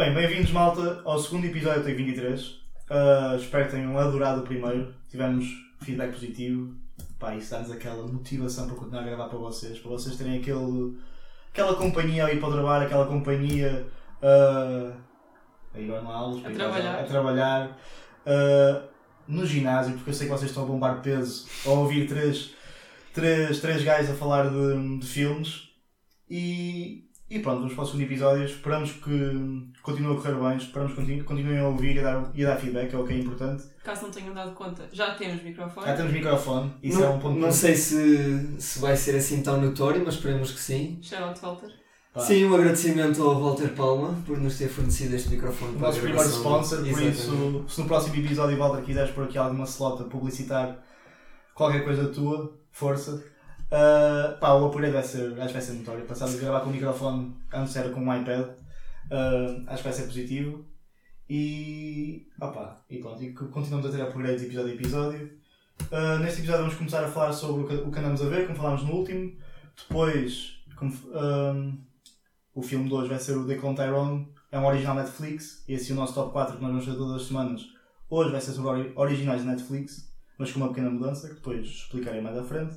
Bem, bem-vindos, malta, ao segundo episódio do Take 23. Uh, espero que tenham adorado o primeiro. Tivemos feedback positivo. Pá, isso dá-nos aquela motivação para continuar a gravar para vocês. Para vocês terem aquele, aquela companhia a ir para o trabalho, aquela companhia uh, a ir ao aulas, A trabalhar. a trabalhar uh, no ginásio, porque eu sei que vocês estão a bombar peso a ouvir três, três, três gajos a falar de, de filmes. E, e pronto, vamos para o segundo episódio. Esperamos que continue a correr bem, esperamos que continu- continuem a ouvir e a dar, e a dar feedback, é o que é importante. Caso não tenham dado conta, já temos microfone. Já temos microfone, isso não, é um ponto não sei se, se vai ser assim tão notório, mas esperemos que sim. Shout out Walter. Pá. Sim, um agradecimento ao Walter Palma por nos ter fornecido este microfone O nosso primeiro sponsor, por Exatamente. isso, se no próximo episódio, Walter, quiseres pôr aqui alguma slot a publicitar qualquer coisa tua, força. Uh, pá, o upgrade vai ser, acho que vai ser notório. Passamos a gravar com o microfone, antes era com um iPad, uh, acho que vai ser positivo. E, opá, e pronto, e continuamos a ter upgrades episódio a episódio. Uh, neste episódio vamos começar a falar sobre o que, o que andamos a ver, como falámos no último. Depois, como, o filme de hoje vai ser o The Clone Tyrone, é um original Netflix, e esse é o nosso top 4 que nós vamos fazer todas as semanas. Hoje vai ser sobre ori- originais de Netflix, mas com uma pequena mudança, que depois explicarei mais à frente.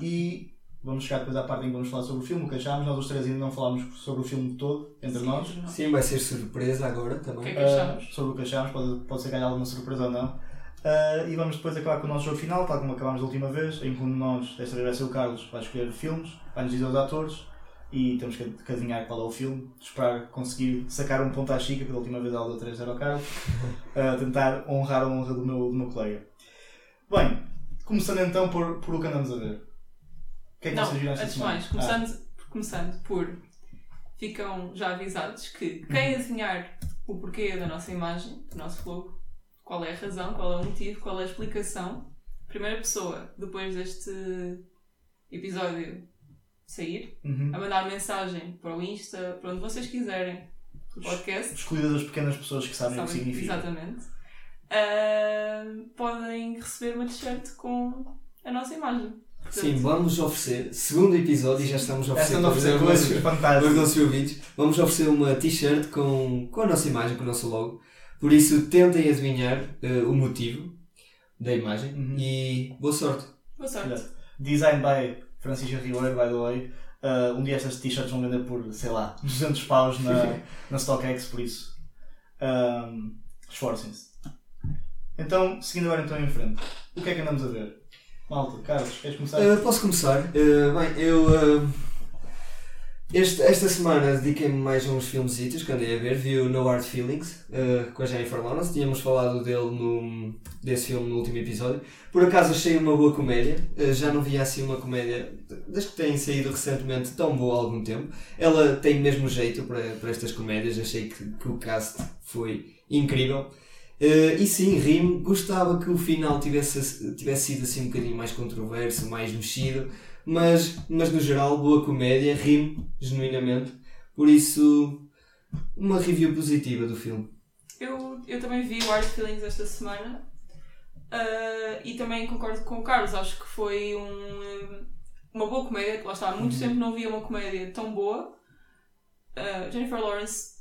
E vamos chegar depois à parte em que vamos falar sobre o filme, o que achámos. Nós os três ainda não falámos sobre o filme todo, entre Sim, nós. não. Sim, vai ser surpresa agora O que é também. que achamos? Uh, sobre o que achámos, pode, pode ser que haja alguma surpresa ou não. Uh, e vamos depois acabar com o nosso jogo final, tal como acabámos da última vez, em que um de nós, desta vez vai ser o Carlos, vai escolher filmes, vai-nos dizer os atores e temos que adivinhar qual é o filme, esperar conseguir sacar um ponto à chica, que da última vez ela deu 3 0 ao Carlos, uh, tentar honrar a honra do meu, do meu colega. Bem, começando então por, por o que andamos a ver. O que é que Não, vocês viram esta antes de semana? mais, começando, começando por. Ficam já avisados que Uhum. quem adivinhar o porquê da nossa imagem, do nosso logo, qual é a razão, qual é o motivo, qual é a explicação, primeira pessoa, depois deste episódio sair, uhum. a mandar mensagem para o Insta, para onde vocês quiserem, do podcast. Escolhidas as pequenas pessoas que sabem, o que sabem- significa. Exatamente. Ah, podem receber uma t-shirt com a nossa imagem. Sim, vamos oferecer, segundo episódio, e já estamos a oferecer, Esta não oferecer aos coisas nossos- ouvintes, vamos oferecer uma t-shirt com, com a nossa imagem, com o nosso logo. Por isso, tentem adivinhar eh, o motivo da imagem Uhum. e boa sorte. Boa sorte. Exato. Design by Francisca Ribeiro, by the way. Uh, um dia estas t-shirts vão vender por, sei lá, 200 paus na, na StockX, por isso. Um, Esforcem-se. Então, seguindo agora então em frente. O que é que andamos a ver? Malta, Carlos, queres começar? Uh, posso começar? Uh, bem, eu uh, este- esta semana dediquei-me mais a uns filmesitos que andei a ver. Vi o No Hard Feelings com a Jennifer Lawrence. Tínhamos falado dele no, desse filme no último episódio. Por acaso achei uma boa comédia. Já não via assim uma comédia das que têm saído recentemente tão boa há algum tempo. Ela tem mesmo jeito para, para estas comédias. Achei que, que o cast foi incrível. Uh, e sim, rimo. Gostava que o final tivesse, tivesse sido assim um bocadinho mais controverso, mais mexido, mas, mas no geral, boa comédia, rimo, genuinamente. Por isso, uma review positiva do filme. Eu, eu também vi o Hard Feelings esta semana ah, e também concordo com o Carlos. Acho que foi um, uma boa comédia. Lá está, há muito tempo não via uma comédia tão boa. Ah, Jennifer Lawrence,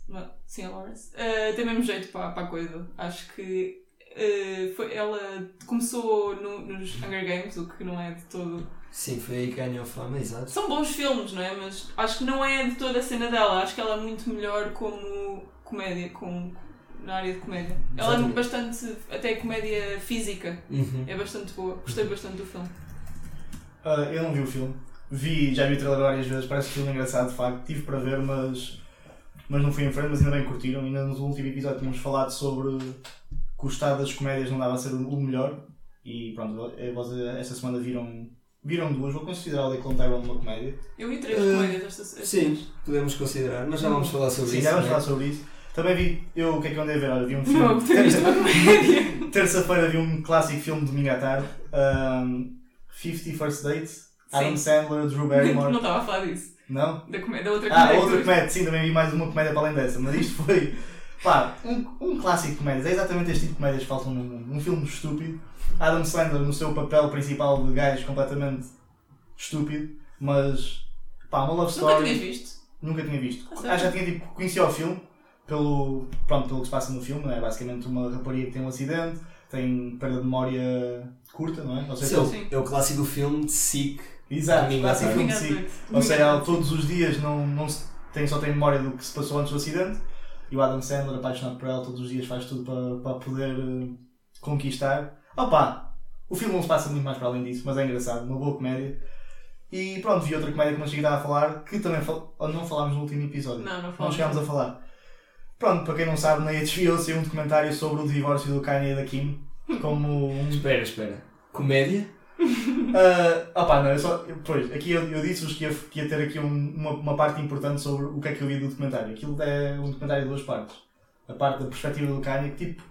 sim, a Lawrence, ah, tem mesmo jeito para, para a coisa. Acho que ah, foi, ela começou no- nos Hunger Games, o que não é de todo. Sim, foi aí que ganhou fama, exato. São bons filmes, não é? Mas acho que não é de toda a cena dela. Acho que ela é muito melhor como comédia, com, na área de comédia. Ela é Exatamente. bastante, até comédia física, Uhum. é bastante boa. Gostei bastante do filme. Uh, eu não vi o filme. Vi, já vi o trailer várias vezes, parece um filme engraçado de facto. Tive para ver, mas, mas não fui em frente, mas ainda bem curtiram. Ainda no último episódio tínhamos falado sobre que o estado das comédias não dava a ser o melhor. E pronto, eh, vocês esta semana viram, viram duas. Vou considerar o The Clone Tyrone uma comédia. Eu vi três Uh, comédias esta esta Sim, vez. podemos considerar, mas já vamos falar sobre Sim, isso. já vamos né? falar sobre isso. Também vi, eu o que é que eu andei a ver? Olha, vi um Não, filme. comédia. Terça-feira vi um clássico filme de domingo à tarde. Um, 50 First Dates. Adam Sim. Sandler, Drew Não Barrymore. estava a falar disso. Não? Da, comédia, da outra Ah, comédia. outra comédia, sim, também vi mais uma comédia para além dessa, mas isto foi, pá, um, um clássico de comédias. É exatamente este tipo de comédias que faltam num mundo. Um filme estúpido. Adam Sandler no seu papel principal de gajo completamente estúpido, mas, pá, uma love Nunca story. tinhas visto? Nunca tinha visto. Ah? Ah, já tinha tipo, conhecia o filme, pelo, pronto, pelo que se passa no filme, não é? Basicamente uma rapariga que tem um acidente, tem perda de memória curta, não é? Ou seja, Sim, Sim. é o clássico filme de SIC. Exato, Domingo si. Domingo Ou seja, ela todos os dias não, não se- tem, só tem memória do que se passou antes do acidente e o Adam Sandler, apaixonado por ela, todos os dias faz tudo para, para poder eh, conquistar. Opa! O filme não se passa muito mais para além disso, mas é engraçado, uma boa comédia. E pronto, vi outra comédia que não cheguei a falar, que também fal... não falámos no último episódio. Não, não Não chegámos a falar. Pronto, para quem não sabe, na HBO saiu um documentário sobre o divórcio do Kanye e da Kim. Como um. Espera, espera. Comédia? Ah, opá, não, eu só. Pois, aqui eu, eu disse-vos que ia, que ia ter aqui um- uma, uma parte importante sobre o que é que eu vi do documentário. Aquilo é um documentário de duas partes. A parte da perspectiva do Kanye, que tipo.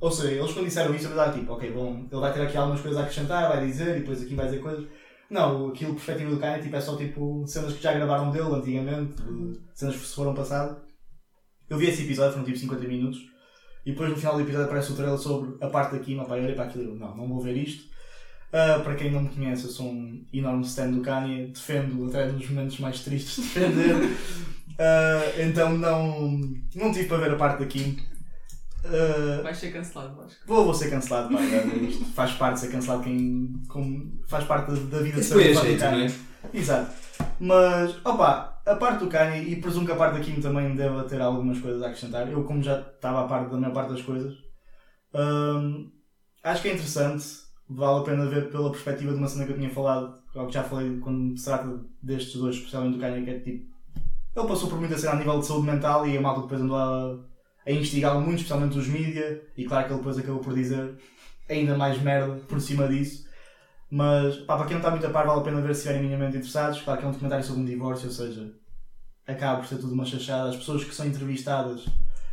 Ou seja, eles quando disseram isso, eu pensava tipo, ok, bom, ele vai ter aqui algumas coisas a acrescentar, vai dizer e depois aqui vai dizer coisas. Não, aquilo, perspectiva do Kanye, tipo, é só tipo cenas que já gravaram dele antigamente, de cenas que se foram passadas. Eu vi esse episódio, foram tipo 50 minutos, e depois no final do episódio aparece o trailer sobre a parte da Kim, eu olhei para aquilo e não, não vou ver isto. Ah, para quem não me conhece, eu sou um enorme stand do Kanye, defendo até nos momentos mais tristes de defender. Ah, então não, não tive para ver a parte da Kim. Vai ser cancelado, Vasco. vou, vou ser cancelado, pá, já, isto faz parte de ser cancelado quem como, faz parte da, da vida de ser foi a fã do jeito, não Kanye. é? Exato. Mas, opa, a parte do Kanye, e presumo que a parte da Kim também deve ter algumas coisas a acrescentar. Eu, como já estava a parte da maior parte das coisas, hum, acho que é interessante. Vale a pena ver pela perspectiva de uma cena que eu tinha falado, ou que já falei quando se trata destes dois, especialmente do Kanye, que é tipo. Ele passou por muita cena a nível de saúde mental e a malta depois andou a, a instigá-lo muito, especialmente os mídia, e claro que ele depois acabou por dizer ainda mais merda por cima disso. Mas, pá, para quem não está muito a par, vale a pena ver se estiverem minimamente interessados. Claro que é um documentário sobre um divórcio, ou seja, acaba por ser tudo uma chachada. As pessoas que são entrevistadas,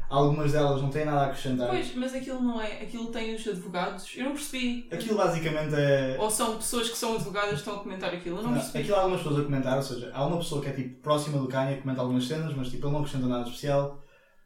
algumas delas não têm nada a acrescentar. Pois, mas aquilo não é. Aquilo tem os advogados. Eu não percebi. Aquilo basicamente é. Ou são pessoas que são advogadas que estão a comentar aquilo. Eu não Não, percebi. aquilo há algumas pessoas a comentar, ou seja, há uma pessoa que é tipo próxima do Kanye que comenta algumas cenas, mas tipo, ele não acrescenta nada especial.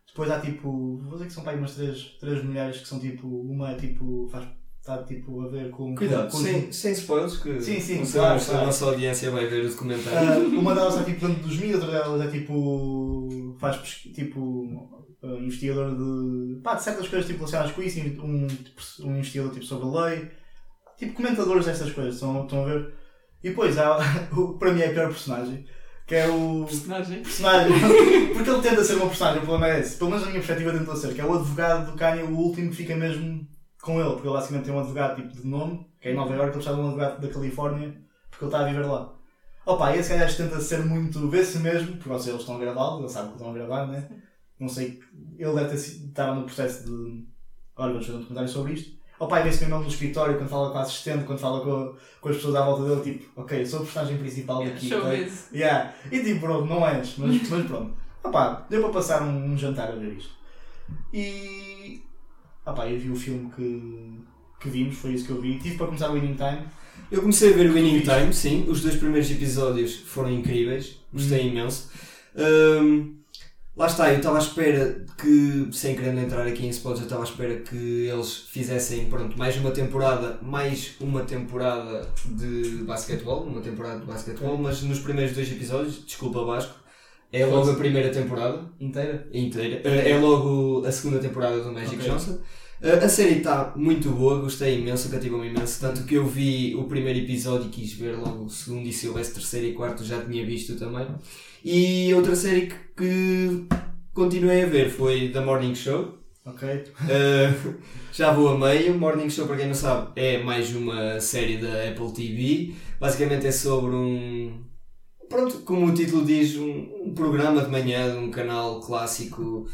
Depois há tipo, vou dizer que são para aí umas três, três mulheres que são tipo, uma é tipo, faz, está tipo a ver com. Cuidado, com, sem, sem spoilers, que Sim, sim, não claro, se claro. a nossa audiência vai ver o documentário. Ah, uma delas é tipo dentro dos mídias, outra delas é tipo. faz tipo. investigador de. pá, de certas coisas tipo, relacionadas com isso, um, um investigador tipo sobre a lei, tipo comentadores destas coisas, estão, estão a ver? E depois há o que para mim é a pior personagem, que é o. Personagem. personagem. Porque ele tenta ser uma personagem, o problema é esse. Pelo menos na minha perspectiva tentou ser, que é o advogado do Kanye, o último que fica mesmo com ele, porque ele basicamente tem um advogado tipo de nome, que é em Nova York, ele precisa de um advogado da Califórnia, porque ele está a viver lá. Opa, esse gajo tenta ser muito, vê-se mesmo, porque seja, eles estão a gravá-lo, ele sabe que estão a gravar, né? Não sei, ele deve ter estava no processo de, olha, vamos fazer um documentário sobre isto. Opa, e vê-se mesmo no escritório, quando fala com a assistente, quando fala com, com as pessoas à volta dele, tipo, ok, sou a personagem principal daqui. ok? Showbiz. Yeah. E tipo, bro, não és, mas, mas pronto. Opá, deu para passar um, um jantar a ver isto. E. Opá, eu vi o filme que, que vimos, foi isso que eu vi. Tive para começar o Winning Time. Eu comecei a ver o Winning? Time, sim. Os dois primeiros episódios foram incríveis. Gostei Hum. imenso. Ahm, lá está, eu estava à espera que, sem querer entrar aqui em spoilers, eu estava à espera que eles fizessem, pronto, mais uma temporada, mais uma temporada de basquetebol, uma temporada de basquetebol, mas nos primeiros dois episódios, desculpa Vasco, é logo a primeira temporada Inteira. inteira. É logo a segunda temporada do Magic Ok. Johnson. Uh, a série está muito boa, gostei imenso, cativou-me imenso. Tanto que eu vi o primeiro episódio e quis ver logo o segundo, e se houvesse terceiro e quarto já tinha visto também. E outra série que, que continuei a ver foi The Morning Show. Ok. Uh, já vou a meio. Morning Show, para quem não sabe, é mais uma série da Apple TV. Basicamente é sobre um. Pronto, como o título diz, um, um programa de manhã de um canal clássico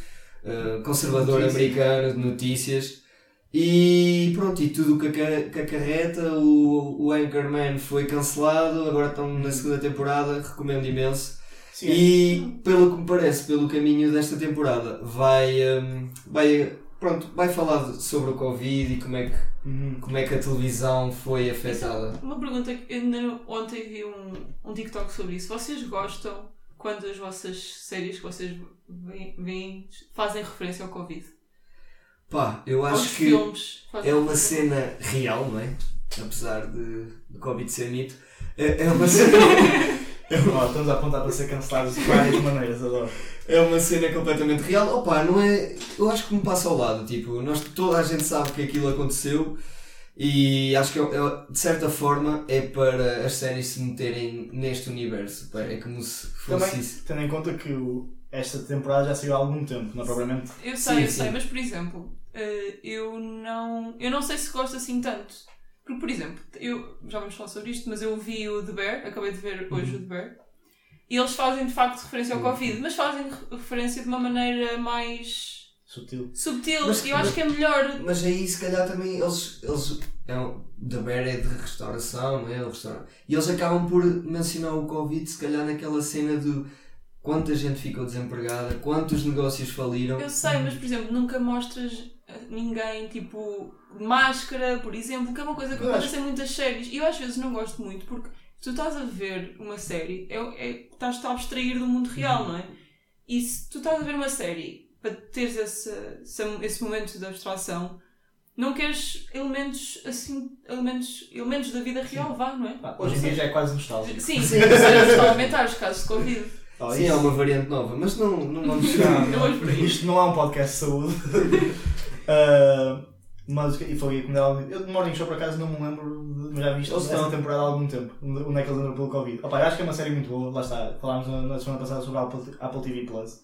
uh, conservador Notícias. americano de notícias. E pronto, e tudo o que, que acarreta. O, o Anchorman foi cancelado, agora estão na segunda temporada, recomendo imenso. Sim. E pelo que me parece, pelo caminho desta temporada, vai, hum, vai, pronto, vai falar sobre o Covid e como é, que, Uhum. como é que a televisão foi afetada. Uma pergunta que eu ontem vi um, um TikTok sobre isso. Vocês gostam quando as vossas séries que vocês veem, fazem referência ao Covid? Pá, eu acho que é uma cena real, não é? Apesar de, de Covid ser mito. É, é uma cena, Ó, estamos a apontar para ser cancelados de várias maneiras, adoro. É uma cena completamente real. Opa, não é. Eu acho que me passa ao lado. Tipo, nós, toda a gente sabe que aquilo aconteceu e acho que é- é- de certa forma é para as séries se meterem neste universo. É como se fosse Também, isso. tendo em conta que o- esta temporada já saiu há algum tempo, não é propriamente. Eu sei, Sim, eu sei, sim. mas por exemplo, eh, eu não. Eu não sei se gosto assim tanto. Porque, por exemplo, eu já vamos falar sobre isto, mas eu vi o The Bear, acabei de ver hoje o The Bear, e eles fazem de facto referência ao Uhum. Covid, mas fazem re- referência de uma maneira mais Sutil. subtil, Mas- e eu acho que é melhor. Mas aí se calhar também eles. eles é um, da Bear é de restauração, não é? O restaurante. E eles acabam por mencionar o Covid, se calhar naquela cena de quanta gente ficou desempregada, quantos negócios faliram. Eu sei, mas por exemplo, nunca mostras ninguém tipo de máscara, por exemplo, que é uma coisa que Eu acontece em muitas séries. E eu às vezes não gosto muito porque se tu estás a ver uma série, é, é, estás-te a abstrair do mundo real, não é? E se tu estás a ver uma série para teres esse, esse, esse momento de abstração, não queres elementos assim, elementos, elementos da vida real, vá, não é? Hoje em dia já é quase nostálgico. Sim, sim, estão a aumentar os casos de Covid. Oh, Sim, isso- é uma variante nova, mas não, não vamos chegar. Isto não é um podcast de saúde. Ah, mas e foi como ela Eu de Morning Show por acaso não me lembro, de, já vi isto Eles esta estão. temporada há algum tempo. Onde é que eles andam pelo Covid? Opa, acho que é uma série muito boa, lá está. Falámos na, na semana passada sobre a Apple, Apple TV Plus.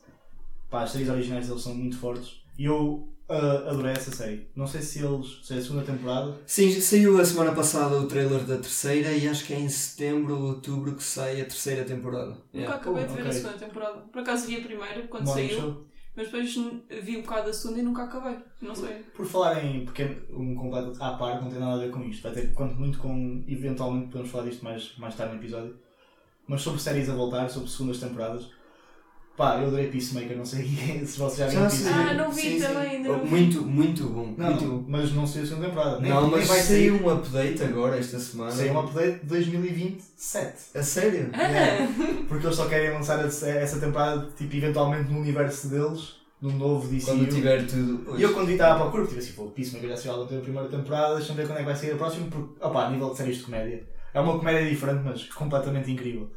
Pá, as séries originais deles são muito fortes. E eu ah, adorei essa série. Não sei se eles. se é a segunda temporada. Sim, saiu a semana passada o trailer da terceira e acho que é em setembro ou outubro que sai a terceira temporada. Nunca Yeah. acabei de ver ok. a segunda temporada. Por acaso vi a primeira quando Morning saiu. Show. Mas depois vi um bocado da segunda e nunca acabei. Não sei. Por falar em pequeno, um completo à par, não tem nada a ver com isto. Vai ter quanto muito com. Eventualmente podemos falar disto mais, mais tarde no episódio. Mas sobre séries a voltar, sobre segundas temporadas. Pá, eu adorei Peacemaker, não sei se vocês já viram sei. Peacemaker. Ah, não vi Sim, sim. também, ainda não vi. Muito, muito bom. Não, muito bom. mas não saiu a segunda temporada. Nem, Não, mas vai sair. um update agora esta semana. Saiu um update de 2027. A sério? Yeah. Porque eles só querem lançar essa temporada, tipo, eventualmente no universo deles, num novo DCU. Quando tiver tudo. E eu quando vi estava à procura, tive assim, pô, Peacemaker já saiu a primeira temporada, deixa-me ver quando é que vai sair a próxima, porque, opá, a nível de séries de comédia. É uma comédia diferente, mas completamente incrível.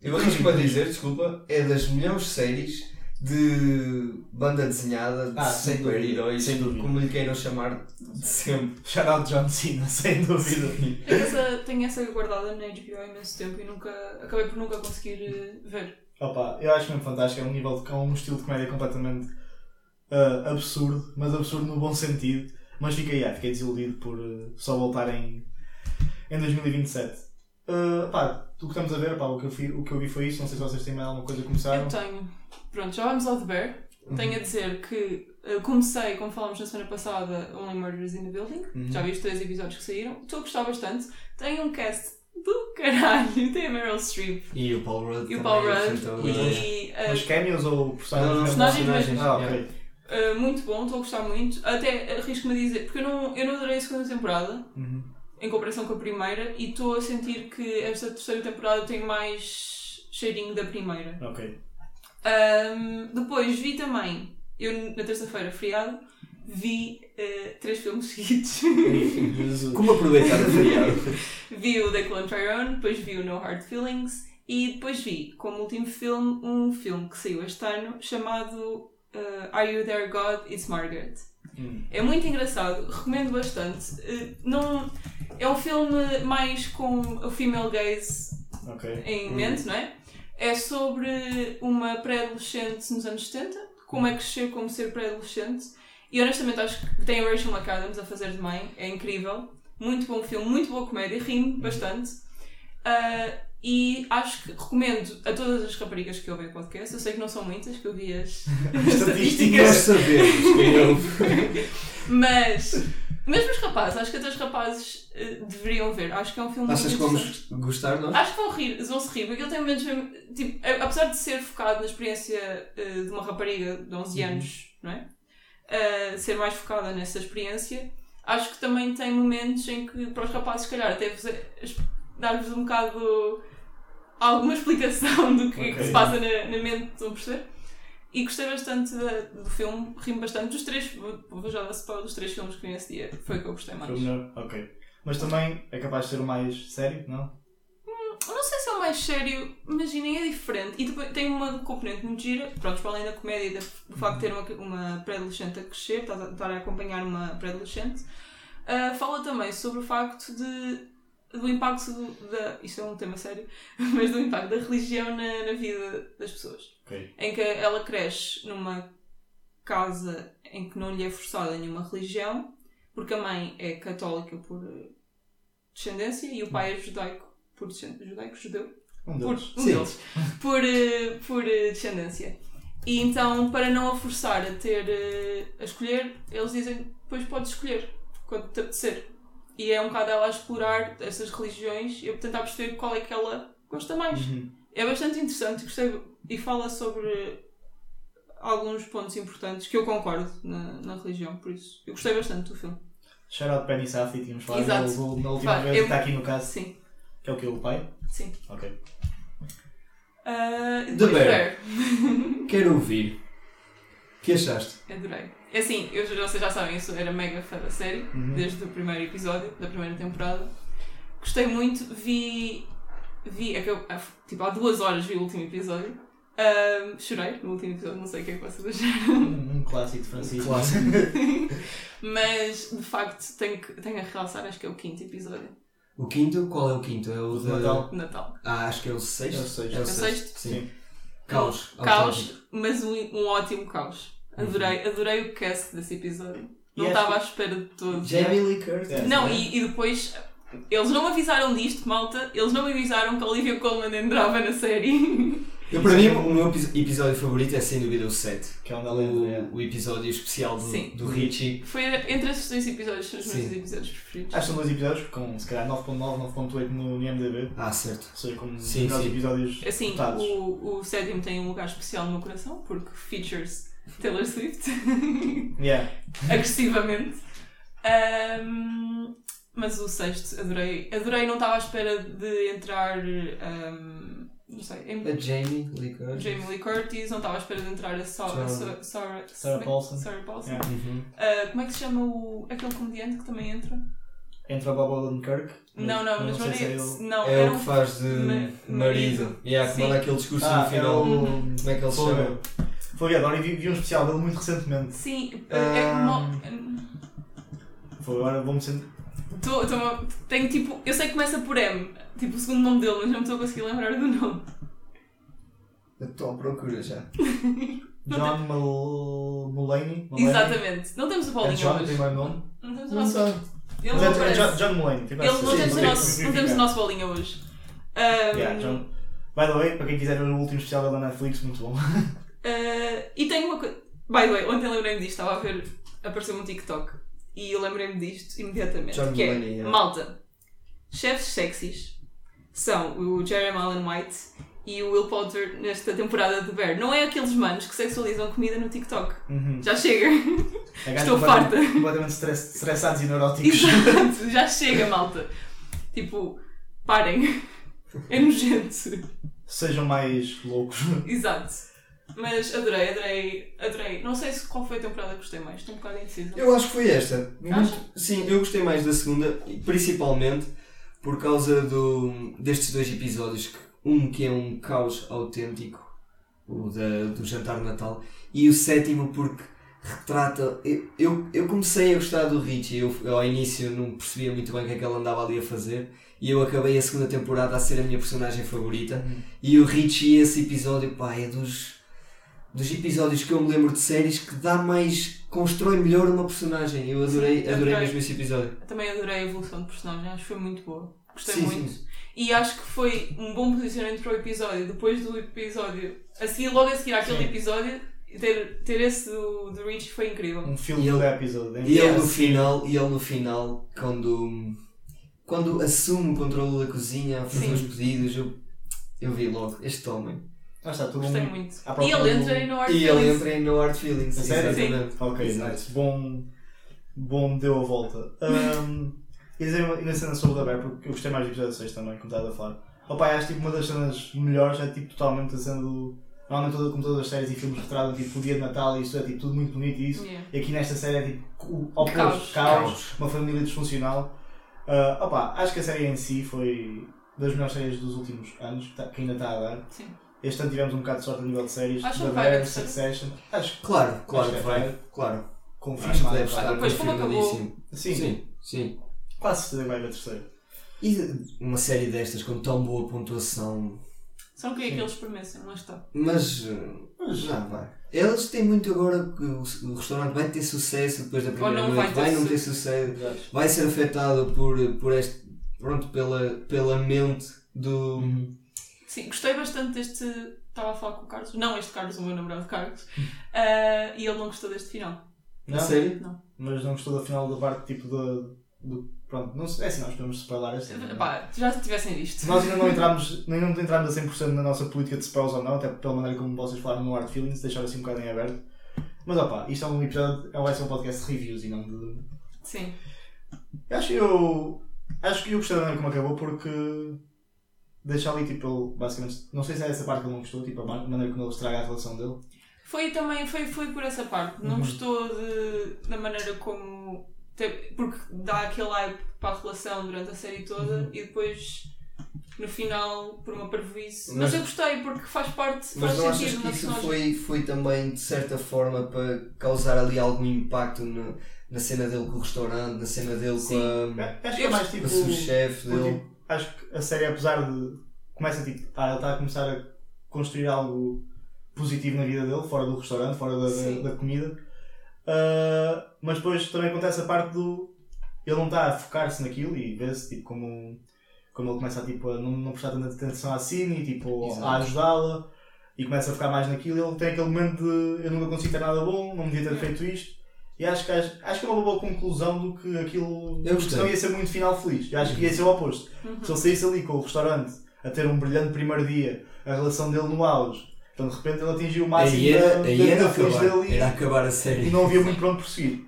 Eu arrisco para dizer, desculpa, é das melhores séries de banda desenhada de Ah, sem super-heróis, como lhe queiram chamar de sempre. Shout out John Cena, sem dúvida. Tenho essa, tenho essa guardada na HBO há imenso tempo e nunca, acabei por nunca conseguir eh, ver. Opa, eu acho mesmo fantástico, é um nível de, é um estilo de comédia completamente ah, absurdo, mas absurdo no bom sentido. Mas fiquei, yeah, fiquei desiludido por ah, só voltar em, em 2027. Ah, pá, o que estamos a ver, pá, o, que eu fi- o que eu vi foi isso, não sei se vocês têm mais alguma coisa a começar. Eu tenho. Pronto, já vamos ao The Bear. Tenho a dizer que eh, comecei, como falámos na semana passada, Only Murders in the Building. Uhum. Já vi os três episódios que saíram. Estou a gostar bastante. Tem um cast do caralho. Tem a Meryl Streep E o Paul Rudd e o também, Paul Rudd. então, E eh, Mas cameos ou personagens? Personagens mesmo. Ah, ok. eh, muito bom, estou a gostar muito. Até arrisco-me a dizer, porque eu não, eu não adorei a segunda temporada. Uhum. Em comparação com a primeira e estou a sentir que esta terceira temporada tem mais cheirinho da primeira. Ok. Ahm, depois vi também, eu na terça-feira, feriado, vi eh, três filmes seguidos. Como aproveitar o feriado? vi o The Clone Tyrone, depois vi o No Hard Feelings e depois vi, como último filme, um filme que saiu este ano chamado eh, Are You There God? It's Margaret. Hum. É muito engraçado, recomendo bastante. Eh, não, é um filme mais com o female gaze Ok. em Hum. mente, não é? É sobre uma pré-adolescente nos anos 70, como é crescer como ser pré-adolescente. E honestamente acho que tem a Rachel McAdams a fazer de mãe, é incrível. Muito bom filme, muito boa comédia, rimo bastante. Ah, e acho que recomendo a todas as raparigas que ouvem o podcast. Eu sei que não são muitas, que eu vi as estatísticas. sabemos Mas, mesmo os rapazes, acho que até os rapazes eh, deveriam ver. Acho que é um filme Achas que muito vamos interessante. gostar, não? Acho que vão rir, vão se rir, porque ele tem momentos mesmo. Tipo, apesar de ser focado na experiência eh, de uma rapariga de 11 Uhum. anos, não é? Eh, ser mais focada nessa experiência, acho que também tem momentos em que, para os rapazes, se calhar, até dar-vos um bocado alguma explicação do que, é que se passa na, na mente, a perceber? E gostei bastante do filme, rimo bastante dos três, vou, já dar spoiler dos três filmes que vi nesse dia, foi o que eu gostei mais. Foi melhor? Ok. Mas também é capaz de ser o mais sério, não? Eu não sei se é o mais sério, imaginem, é diferente. E depois tem uma componente muito gira, pronto, para além da comédia e do facto de ter uma, uma pré-adolescente a crescer, estar a, estar a acompanhar uma pré-adolescente, ah, fala também sobre o facto de do impacto do- da. Isto é um tema sério, mas do impacto da religião na, na vida das pessoas. Ok. Em que ela cresce numa casa em que não lhe é forçada nenhuma religião, porque a mãe é católica por eh, descendência e o pai é judaico por descendência. Judaico? Judeu? Um Por, deles. um Sim. deles. Por, eh, por eh, descendência. E então, para não a forçar a ter a escolher, eles dizem: depois podes escolher quando te apetecer. E é um bocado ela a explorar essas religiões e a tentar perceber qual é que ela gosta mais. Uhum. É bastante interessante gostei, e fala sobre alguns pontos importantes que eu concordo na, na religião, por isso eu gostei bastante do filme. Shout out Penny Safdie, tínhamos falado do- na última vez, eu- está aqui no caso, Sim, que é o que? O pai? sim. Ok. Ah, The. Bear. Quero ouvir. O que achaste? Adorei. É assim, eu, já- vocês já sabem, eu sou- era mega fã da série, Uhum. desde o primeiro episódio, da primeira temporada. Gostei muito, vi. vi é que eu, ah, tipo, há duas horas vi o último episódio. Ah, chorei no último episódio, não sei o que é que vocês acharam. Um, um clássico de Francisco. Clássico. Mas de facto tenho, que, tenho a realçar, acho que é o quinto episódio O quinto, qual é o quinto? É o de... Natal. Natal. Ah, acho que é o sexto. É o sexto. É o É o sexto. Sim. Sim. Caos. Caos, autêntico. mas um, um ótimo caos. Adorei, adorei o cast desse episódio. Não estava à espera de todo. Jamie Lee Curtis. É. Não, né? e, e depois eles não me avisaram disto, malta. Eles não me avisaram que a Olivia Colman entrava na série. Eu, para mim, o meu epi- episódio favorito é sem dúvida o 7. Que é onde ela entra. é. O, o episódio especial do, Sim. do Richie. Foi entre esses dois episódios, são os meus Sim. episódios preferidos. Acho que são dois episódios com se calhar 9.9, 9.8 no, no IMDB. Ah, certo. Ou seja, como Sim, os sim. episódios Assim, votados. o, o sétimo tem um lugar especial no meu coração, porque features Taylor Swift. Yeah. agressivamente. Ahm, mas o sexto, adorei. Adorei, não estava à espera de entrar. ahm, não sei, em A Jamie Lee Curtis. Jamie Lee Curtis, não estava à espera de entrar a Sa- Sarah- a Sa- Sarah, Sarah Paulson. Sarah Paulson. Yeah. Uhum. Ah, como é que se chama o, aquele comediante que também entra? Entra o Bob Odenkirk. Não, não, mas não, sei se é é. Não, É era o um que faz de ma- marido. marido. Yeah, que manda aquele discurso Ah, no é final. o... Como é que ele se chama? Foi, adoro. E vi, vi um especial dele muito recentemente. Sim, é Ah. mo- Foi agora, vou-me sentir... tô- tô- Tenho tipo. Eu sei que começa por M, tipo o segundo nome dele, mas não me estou a conseguir lembrar do nome. Eu estou à procura já. John Mul- Mulaney. Exatamente. Não temos o É Paulinho John, hoje. tem mais nome? Não temos o nosso. sei. Ele não é, é aparece. John, John Mulaney. Tipo, Ele, não, sim, temos o nosso, não temos o nosso bolinha hoje. Um, Yeah, John. By the way, para quem quiser ver o último especial dele na Netflix, muito bom. uh, e tenho uma coisa. By the way, ontem lembrei-me disto, estava a ver, apareceu-me um TikTok e eu lembrei-me disto imediatamente. John que Mulaney, é, yeah. malta, chefes sexys são o Jeremy Allen White e o Will Poulter nesta temporada de Bear. Não é aqueles manos que sexualizam comida no TikTok. Uhum. Já chega. É Estou farta. Completamente stress- estressados e neuróticos. Exato, já chega, malta. Tipo, parem. É nojento. Sejam mais loucos. Exato. Mas adorei, adorei, adorei. Não sei se qual foi a temporada que gostei mais, estou um bocado indecisa. Eu acho que foi esta. Muito- sim, eu gostei mais da segunda, principalmente por causa do, destes dois episódios. que- Um que é um caos autêntico, o da, do jantar de Natal, e o sétimo porque retrata. Eu, eu, eu comecei a gostar do Richie, eu, eu ao início não percebia muito bem o que é que ele andava ali a fazer, e eu acabei a segunda temporada a ser a minha personagem favorita. E o Richie, esse episódio, pá, é dos, dos episódios que eu me lembro de séries que dá mais. constrói melhor uma personagem. Eu adorei, Sim, adorei adorei. mesmo esse episódio. Também adorei a evolução de personagem, acho que foi muito boa. Gostei Sim, muito. sim. E acho que foi um bom posicionamento para o episódio. Depois do episódio, a seguir, logo a seguir àquele episódio, ter, ter esse do, do Rich foi incrível. Um filme E do episódio. E ele no final, e ele no final, quando, quando assume o controle da cozinha, a fazer Sim. os pedidos, eu, eu vi logo, este homem. Ah, está tudo Gostei um- muito. E ele entra em No Hard E ele Feelings. entra em No Hard Feelings. A sério? exatamente. Ok, Exato. nice. Bom, bom deu a volta. Um, e dizer uma, cena sobre o da Bear, porque eu gostei mais do episódio 6 também, como estava a falar. Opa, acho tipo uma das cenas melhores, é tipo totalmente a cena do. Normalmente toda, como todas as séries e filmes retratam tipo o dia de Natal e isso é tipo tudo muito bonito e isso. Yeah. E aqui nesta série é tipo o oposto, Caos. caos, uma família disfuncional. Ah, opa, acho que a série em si foi das melhores séries dos últimos anos, que, tá- que ainda está a dar. Sim. Este ano tivemos um bocado de sorte a nível de séries. Acham The que vai Bear, terceira? Succession. Acho que Claro, claro Acho que que vai. vai. Claro. Acho que confirmado. deve vai. estar Depois, como acabou- confirmadíssimo. Sim, Sim, sim. quase certeza que vai haver terceiro. E uma série destas com tão boa pontuação. Só não queria Sim. que eles permissem, mas está. Mas. Mas- já vai. Eles têm muito agora que o, o restaurante vai ter sucesso depois da primeira não noite, vai ter vai não ter sucesso, vai ser afetado por, por este. Pronto, pela, pela mente do. Uhum. Sim, gostei bastante deste. Estava a falar com o Carlos. Não este Carlos, o meu namorado Carlos. Ah, e ele não gostou deste final. Não, série? Não. mas não gostou da final da parte tipo do. do pronto, não sei, é assim, nós podemos spoiler esta. Pá, já tivessem visto. Nós ainda não entramos, ainda não entramos a 100% na nossa política de spoilers ou não, até pela maneira como vocês falaram no Art Feelings, deixar assim um bocado em aberto. Mas opá, isto é um episódio, vai ser um podcast de reviews e não de. Sim. Acho que eu. Acho que eu gostei da maneira como acabou porque. Deixa ali tipo ele, basicamente. Não sei se é essa parte que ele não gostou, tipo a ma- maneira como ele estraga a relação dele. Foi também, foi, foi por essa parte. Não Uhum. gostou de, da maneira como. Porque dá aquele hype para a relação durante a série toda Uhum. e depois no final por uma parvoíce. Mas, Mas- eu gostei porque faz parte, Mas faz não achas que isso foi, foi também de certa forma para causar ali algum impacto na, na cena dele com o restaurante, na cena dele Sim. com a, Acho que é mais tipo. sous-chefe Porque, dele? tipo, acho que a série, apesar de. Começa tipo. Ah, ele está a começar a construir algo positivo na vida dele, fora do restaurante, fora da, da, da comida. Ah, mas depois também acontece a parte do. Ele não está a focar-se naquilo e vê-se tipo, como, como ele começa a, tipo, a não, não prestar tanta atenção à Cine, tipo, Exato. a ajudá-la e começa a focar mais naquilo. Ele tem aquele momento de eu nunca consigo ter nada bom, não devia ter feito isto. E acho que, acho, acho que é uma boa conclusão do que aquilo. Eu gostei. Senão ia ser muito final feliz. Eu acho que ia ser o oposto. Uhum. Se ele saísse ali com o restaurante a ter um brilhante primeiro dia, a relação dele no auge, então de repente ele atingiu o máximo Aí era, da, aí da era vida feliz acabar, dele e- era acabar a e, série. não havia muito para onde prosseguir.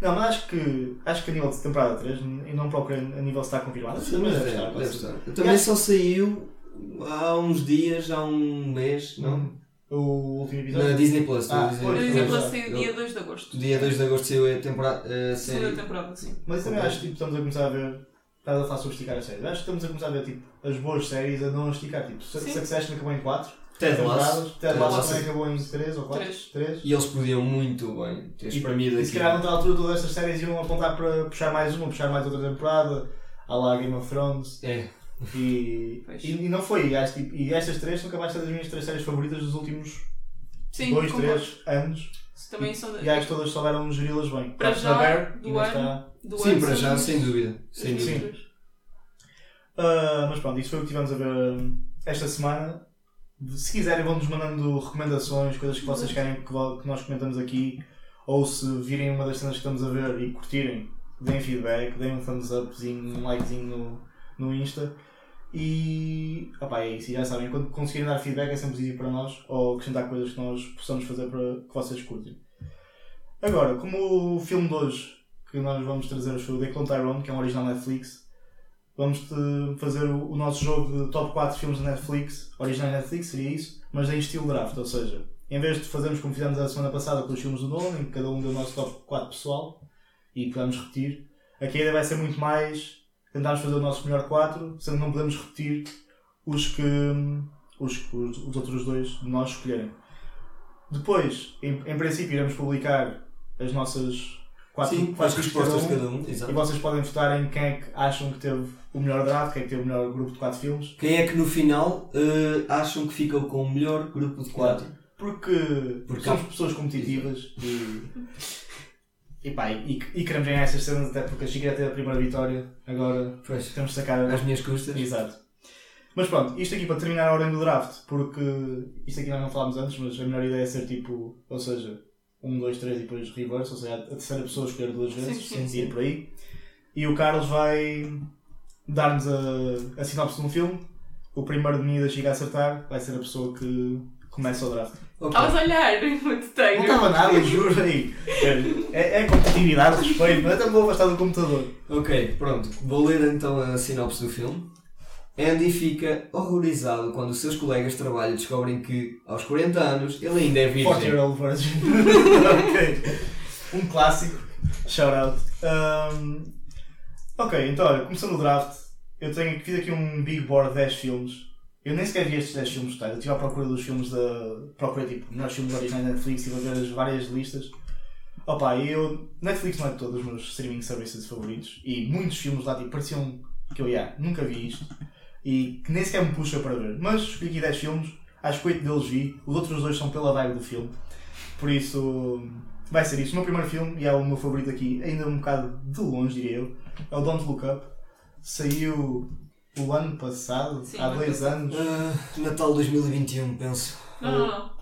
Não, mas acho que, acho que a nível de temporada 3, e não procurei a nível se está confirmado, mas deve é, estar, deve estar. Também só saiu há uns dias, há um mês, não? O último episódio? Na Disney Plus. a Ah, pela pois, sair Eu- dia 2 de agosto. Dia 2 de agosto saiu a temporada, a Segunda série. temporada, sim. Mas eu também acho que tipo, estamos a começar a ver. Estás a falar sobre esticar as séries. Acho que estamos a começar a ver tipo, as boas séries a não esticar. Tipo. Succession acabou em 4 Ted Lasso. Ted Lasso também acabou em 3 ou 4. Três. 3. E eles podiam muito bem ter espremido E se aqui. calhar noutra altura todas estas séries iam apontar para puxar mais uma, puxar mais outra temporada, à lá Game of Thrones. É, E, e, e não foi. E, acho, tipo, e estas três são capazes de ser das minhas três séries favoritas dos últimos Sim, 2, concordo. 3 anos. Também são E acho que todas souberam geri-las bem. Para já, Bear do ano. está- do sim, ano para já, sem dúvida. Sem dúvida. três. Ah, mas pronto, isso foi o que tivemos a ver hum, esta semana. Se quiserem, vão-nos mandando recomendações, coisas que vocês querem que, vo- que nós comentamos aqui. Ou se virem uma das cenas que estamos a ver e curtirem, deem feedback, deem um thumbs upzinho, um likezinho no, no Insta. E opá, é isso. E já sabem, quando conseguirem dar feedback é sempre positivo para nós ou acrescentar coisas que nós possamos fazer para que vocês curtem. Agora, como o filme de hoje que nós vamos trazer foi o The Clone Tyrone, que é um original Netflix, vamos fazer o, nosso jogo de top 4 filmes da Netflix, original Netflix, seria isso, mas em estilo draft, ou seja, em vez de fazermos como fizemos a semana passada com os filmes do Nolan, em que cada um deu o nosso top 4 pessoal e que vamos repetir, aqui a ideia vai ser muito mais tentarmos fazer o nosso melhor 4, sendo que não podemos repetir os que os, os, os outros dois de nós escolherem. Depois, em, em princípio, iremos publicar as nossas 4 Sim, respostas de cada um. e Exato. vocês podem votar em quem é que acham que teve o melhor draft, quem é que teve o melhor grupo de 4 filmes. Quem é que no final eh, acham que ficam com o melhor grupo de 4? Porque, Porque somos pessoas competitivas e, e, pá, e, e queremos ganhar essas cenas até porque a Chica já teve a primeira vitória. Agora Pois, temos de sacar a às minhas custas. Exato. Mas pronto, isto aqui para terminar a ordem do draft, porque isto aqui nós não falámos antes, mas a melhor ideia é ser tipo, ou seja, 1, 2, 3 e depois reverse, ou seja, a terceira pessoa escolher duas vezes, Sim, sim, e ir por aí. E o Carlos vai dar-nos a, a sinopse de um filme. O primeiro de mim da Chica a acertar vai ser a pessoa que começa o draft. Ok. Estavas a olhar muito Não inteiro. estava nada, juro aí. É, é competitividade, respeito, não é tão vou afastar do computador. Ok, pronto. Vou ler então a sinopse do filme. Andy fica horrorizado quando os seus colegas de trabalho descobrem que, aos 40 anos, ele ainda é 40 virgem. Year Old Virgin. ok. Um clássico. Shout out. Um, ok, então olha, começando o draft, eu tenho, fiz aqui um big board de 10 filmes. Eu nem sequer vi estes 10 filmes totais. Eu estive à procura dos filmes da. Procurei tipo, melhores filmes originais da Netflix e vou ver as várias listas. Opa, eu. Netflix não é de todos os meus streaming services favoritos. E muitos filmes lá tipo, pareciam que eu ia, nunca vi isto. E que nem sequer me puxa para ver. Mas escolhi aqui 10 filmes, acho que 8 deles vi. Os outros dois são pela vibe do filme. Por isso. Vai ser isso. O meu primeiro filme, e é o meu favorito aqui, ainda um bocado de longe, diria eu, é o Don't Look Up. Saiu o ano passado, Sim, há ano dois passado. anos. Ah, Natal 2021, penso. Não, não, não.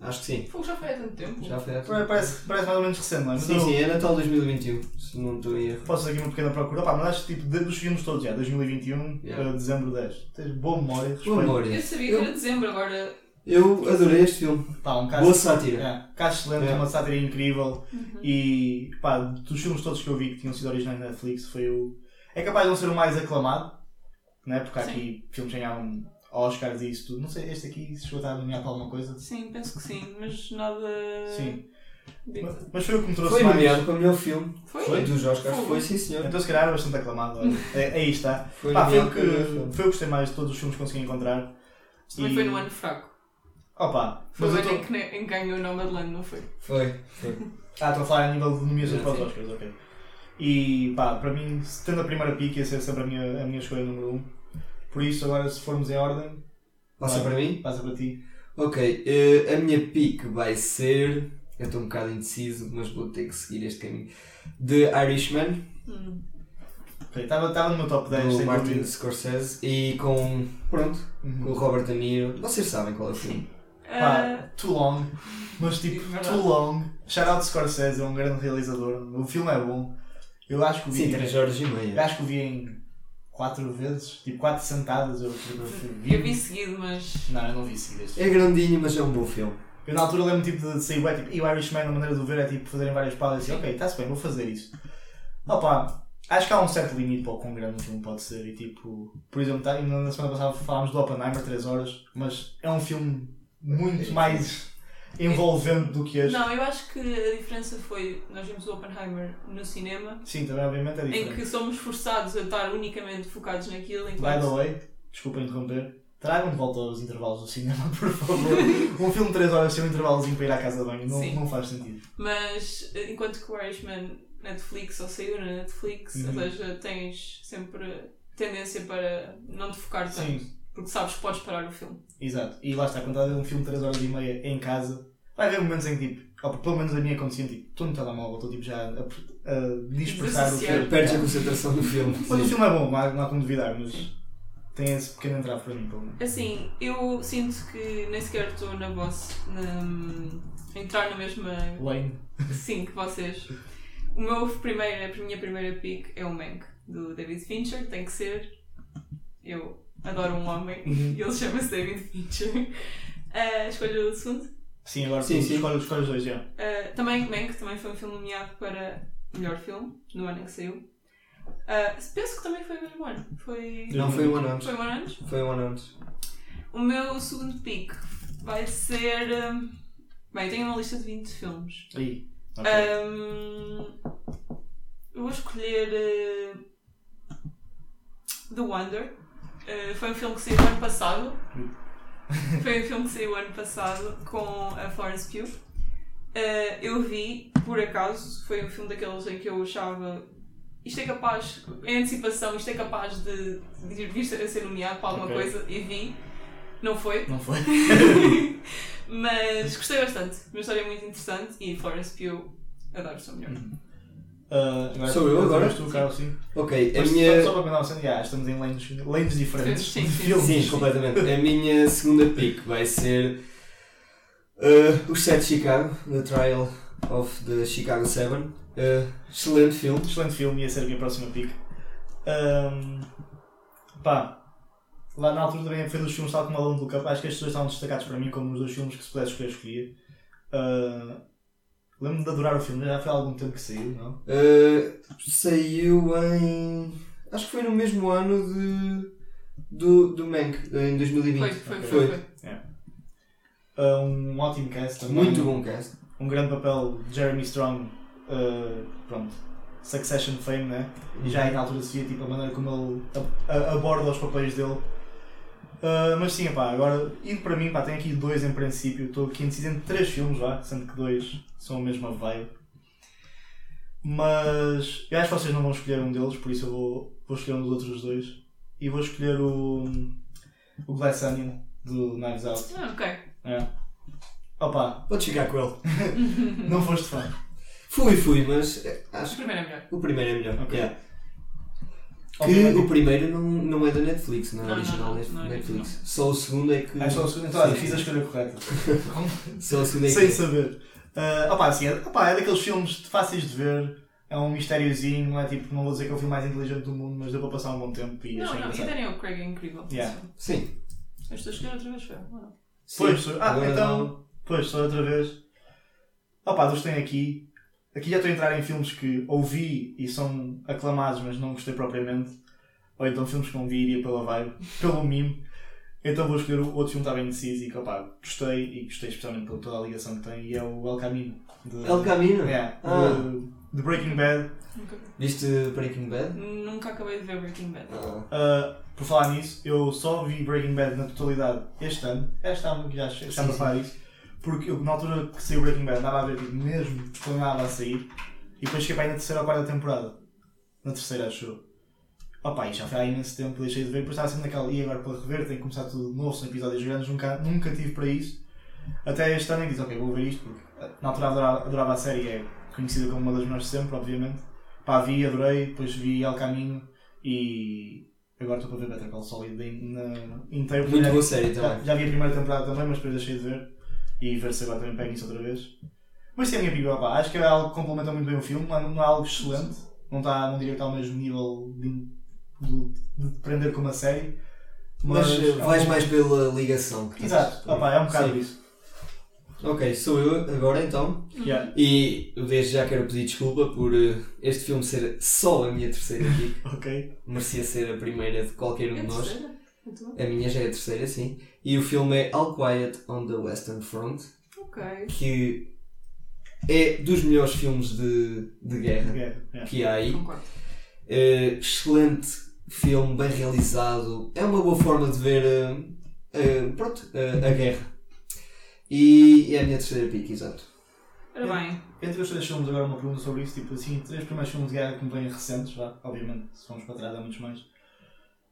Acho que sim. Fogo já foi há tanto tempo. Já foi. Pare- Parece, parece mais ou menos recente, não é? Mas Sim, eu sim, é Natal 2021, se não estou em erro. posso fazer aqui uma pequena procura. Opa, mas acho que tipo, de- dos filmes todos já, 2021 Yeah. a dezembro 10. Tens boa memória, Boa memória. Eu sabia que era dezembro, agora. Eu adorei este filme. Pá, um caso, Boa sátira. é, caso excelente, É. uma sátira incrível. Uhum. E pá, dos filmes todos que eu vi que tinham sido originais na Netflix, foi o. É capaz de não ser o mais aclamado, né? porque há Sim. aqui filmes que ganharam Oscars e isso tudo. Não sei, este aqui se chegou a estar nomeado para alguma coisa. Sim, penso que sim, mas nada. Sim. Mas, mas foi o que me trouxe Foi mais. nomeado para o melhor filme. Foi? Foi dos Oscars. Fogo. Foi, sim senhor. Então se calhar era bastante aclamado. olha. É, aí está. Foi Pá, foi, o que, foi o que gostei mais de todos os filmes que consegui encontrar. Também E- foi no ano fraco. Opa, Foi o ano tô... em que, ganhou o Nomadland, não foi? Foi, foi. Ah, estou a falar a nível de nomeações para os Oscars, ok. E pá, para mim, tendo a primeira pick, ia ser sempre a minha, a minha escolha número 1. Um. Por isso, agora se formos em ordem, Passa Vai. para mim? passa para ti. Ok, eh, a minha pick vai ser. Eu estou um bocado indeciso, mas vou ter que seguir este caminho. The Irishman, Hum. Ok, estava no meu top 10, do Martin dúvida. Scorsese, e com. Pronto, com o Uhum. Robert De Niro. Vocês sabem qual é o filme? Pá, Ah, too long, mas tipo, verdade. too long. Shout out Scorsese, é um grande realizador. O filme é bom. Eu acho que o vi, Sim, 3 horas e eu meia. acho que o vi em 4 vezes, tipo 4 sentadas. Eu, eu, eu vi seguido, mas. Não, eu não vi seguido este É grandinho, mas é um bom filme. Eu na altura lembro tipo, de sair tipo, e o Irishman, a maneira de o ver é tipo fazerem várias pausas e assim, ok, está-se bem, vou fazer isso. Opa, acho que há um certo limite para o quão grande um filme pode ser e tipo, por exemplo, tá, na semana passada falámos do Oppenheimer 3 horas, mas é um filme muito mais envolvente do que este. Não, eu acho que a diferença foi. Nós vimos o Oppenheimer no cinema, Sim, também obviamente é em diferente. que somos forçados a estar unicamente focados naquilo, By the enquanto. way, desculpa interromper, tragam de volta aos intervalos do cinema, por favor. um filme de 3 horas sem um intervalozinho para ir à casa de banho, não, Sim. não faz sentido. Mas eh, enquanto que o Irishman Netflix ou saiu na Netflix, Uhum. ou seja, tens sempre tendência para não te focar tanto. Sim. Porque sabes que podes parar o filme. Exato. E lá está, quando estás a ver um filme de 3 horas e meia em casa, vai haver momentos em que, tipo, ou pelo menos a minha acontecia, tipo, estou no telemóvel, estou tipo, já a, a dispersar o filme. Perdes a concentração do filme. Mas o filme é bom, não há, não há como duvidar, mas tem esse pequeno entrave para mim, pelo menos. Assim, eu sinto que nem sequer estou na vossa. Na, entrar na mesma. Lane. Sim, que vocês. O meu primeiro, a minha primeira pick é o Mank, do David Fincher, tem que ser. Eu adoro um homem Uhum. e ele chama-se David Fincher. Uh, escolho o segundo. Sim, agora Sim, sim. escolhe, escolhe os dois, já. Uh, também Mank também foi um filme nomeado para melhor filme, no ano em que saiu. Uh, penso que também foi o mesmo ano. Foi, Não foi um ano antes. foi um ano antes. Foi um ano antes. O meu segundo pick vai ser. um, Bem, eu tenho uma lista de 20 filmes. Aí. Ok. Um, eu vou escolher uh, The Wonder. Uh, foi um filme que saiu ano passado. foi um filme que saiu ano passado com a Florence Pugh. Uh, eu vi, por acaso, foi um filme daqueles em que eu achava isto é capaz, em antecipação, isto é capaz de, de vir a ser nomeado para alguma Ok. coisa e vi. Não foi, Não foi? mas gostei bastante. Uma história muito interessante e Florence Pugh adoro o seu melhor. Ah, agora, Sou eu agora? Tu, Carlos, sim. Ok, a minha. Só, para contar uma cena, já, estamos em lanes, lanes diferentes Sim, de sim. filmes. Sim, completamente. A minha segunda pick vai ser uh, Os Sete de Chicago, The Trial of the Chicago Seven. Uh, excelente filme. Excelente filme, ia ser a minha próxima pick. Ahm, pá, lá na altura também foi dos filmes tal como Alone do Cup. Acho que estes dois estavam destacados para mim como os dois filmes que se pudesse escolher, escolhia. Ah, Lembro-me de adorar o filme, já foi há algum tempo que saiu, não? Uh, saiu em. Acho que foi no mesmo ano de, do, do Mank, em 2020. Foi, foi, Ok. foi, Foi. foi. Ah, um ótimo cast também. Muito bom cast. Um grande papel de Jeremy Strong. ah, pronto. Succession Fame, né? E já aí na altura se via tipo, a maneira como ele aborda os papéis dele. Ah, mas sim, pá, agora, indo para mim, pá, tenho aqui dois em princípio. Estou aqui indeciso entre três filmes já, sendo que dois são a mesma vibe. Mas eu acho que vocês não vão escolher um deles, por isso eu vou, vou escolher um dos outros dois. E vou escolher o, o Glass Onion do Knives Out. Ah, ok. É. Opa, Pode chegar com ele. não foste fã. Fui, fui, mas O acho que primeiro é melhor. o primeiro é melhor. Ok. Yeah. Que Obviamente- o primeiro não, não é da Netflix, não é Não, original não, não é Netflix. Só o segundo é que. Ah, só o segundo, então olha, fiz a escolha correta. Só o segundo é Sem que. saber. Uh, opa, assim, é, opa, é daqueles filmes fáceis de ver, é um mistériozinho, não é tipo, não vou dizer que é o filme mais inteligente do mundo, mas deu para passar um bom tempo e Não, achei não, e. Daniel Craig é incrível. Yeah. Sim. Eu estou a escolher outra vez, foi. Não. Pois, ah, Agora então, pois, só outra vez. Opa, dos tem aqui. Aqui já estou a entrar em filmes que ouvi e são aclamados, mas não gostei propriamente. Ou então filmes que não vi iria pela vibe, pelo mime. Então vou escolher o outro filme que está bem deciso e que opa, gostei e gostei especialmente por toda a ligação que tem e é o El Camino. De, El Camino? Yeah, Ah. de, de Breaking Bad. Nunca, Viste Breaking Bad? nunca acabei de ver Breaking Bad. Ah. Uh, por falar nisso, eu só vi Breaking Bad na totalidade este ano. Este ano que já estamos a falar disso. Porque eu, na altura que saiu Breaking Bad, andava a ver tipo, mesmo quando andava a sair. E depois cheguei para aí na terceira ou quarta temporada. Na terceira, acho eu. Opa, já foi há imenso tempo, deixei de ver. Depois estava sempre naquela, e agora para rever, tenho que começar tudo de novo, são episódios grandes. Nunca, nunca tive para isso. Até este ano e disse, ok, vou ver isto. Porque uh, na altura adorava, adorava a série, é conhecida como uma das melhores sempre, obviamente. Pá, vi, adorei. Depois vi El Caminho e agora estou para ver Better Call Saul in- na- inteiro. Muito boa série já, também. já vi a primeira temporada também, mas depois deixei de ver. E ver se agora também pego isso outra vez. Mas sim, a minha opinião, pá, acho que é algo que complementa muito bem o filme, não é, não é algo excelente, não, está, não diria que está ao mesmo nível de, de, de prender como a série. Mas Mas, eh, é um vais bom- mais pela ligação. que tens. Exato, opa, é um bocado Sim. isso. Ok, sou eu agora então. Yeah. E desde já quero pedir desculpa por eh, este filme ser só a minha terceira aqui. Ok. Merecia ser a primeira de qualquer um É de nós. A minha já é a terceira, sim. E o filme é All Quiet on the Western Front, Ok. que é dos melhores filmes de, de guerra Yeah, yeah. que há aí. Eh, excelente filme, bem realizado. É uma boa forma de ver eh, pronto, eh, a guerra. E é a minha terceira pick, exato. Ora bem, Entre os três filmes, agora uma pergunta sobre isso, tipo assim, três primeiros filmes de guerra que me vêm recentes, vá, obviamente, se formos para trás há muitos mais.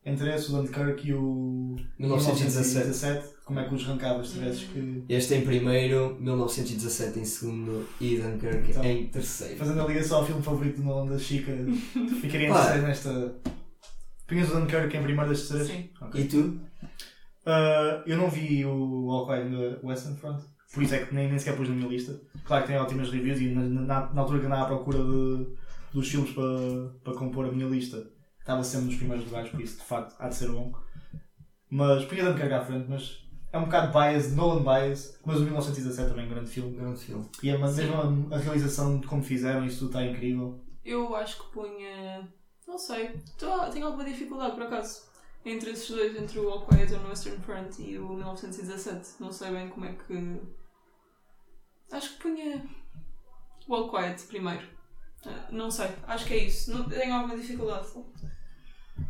Entre esse, o Dunkirk e o 1917. 1917, como é que os rancavas se tivesses que. Este em primeiro, 1917 em segundo e Dunkirk Então, em terceiro. Fazendo a ligação ao filme favorito do Nolan da Chica, ficaria terceiro nesta. Punhas o Dunkirk em primeiro das terceiras? sim. Ok. E tu? Uh, eu não vi o All Quiet on the Western Front, por isso é que nem, nem sequer pus na minha lista. Claro que tem ótimas reviews e na, na, na altura que andava à procura de, dos filmes para, para compor a minha lista, estava sempre nos primeiros lugares, por isso de facto há de ser bom. Mas punha Dunkirk à frente, mas é um bocado bias, Nolan bias, mas o 1917 também é um grande filme. Grande filme. E é uma- mesmo a, a realização de como fizeram, isso tudo está incrível. Eu acho que punha. Não sei. Tô, tenho alguma dificuldade por acaso. Entre esses dois, entre o All Quiet on Western Front e o 1917. Não sei bem como é que. Acho que punha o All Quiet primeiro. Ah, Não sei, acho que é isso. Não, tenho alguma dificuldade.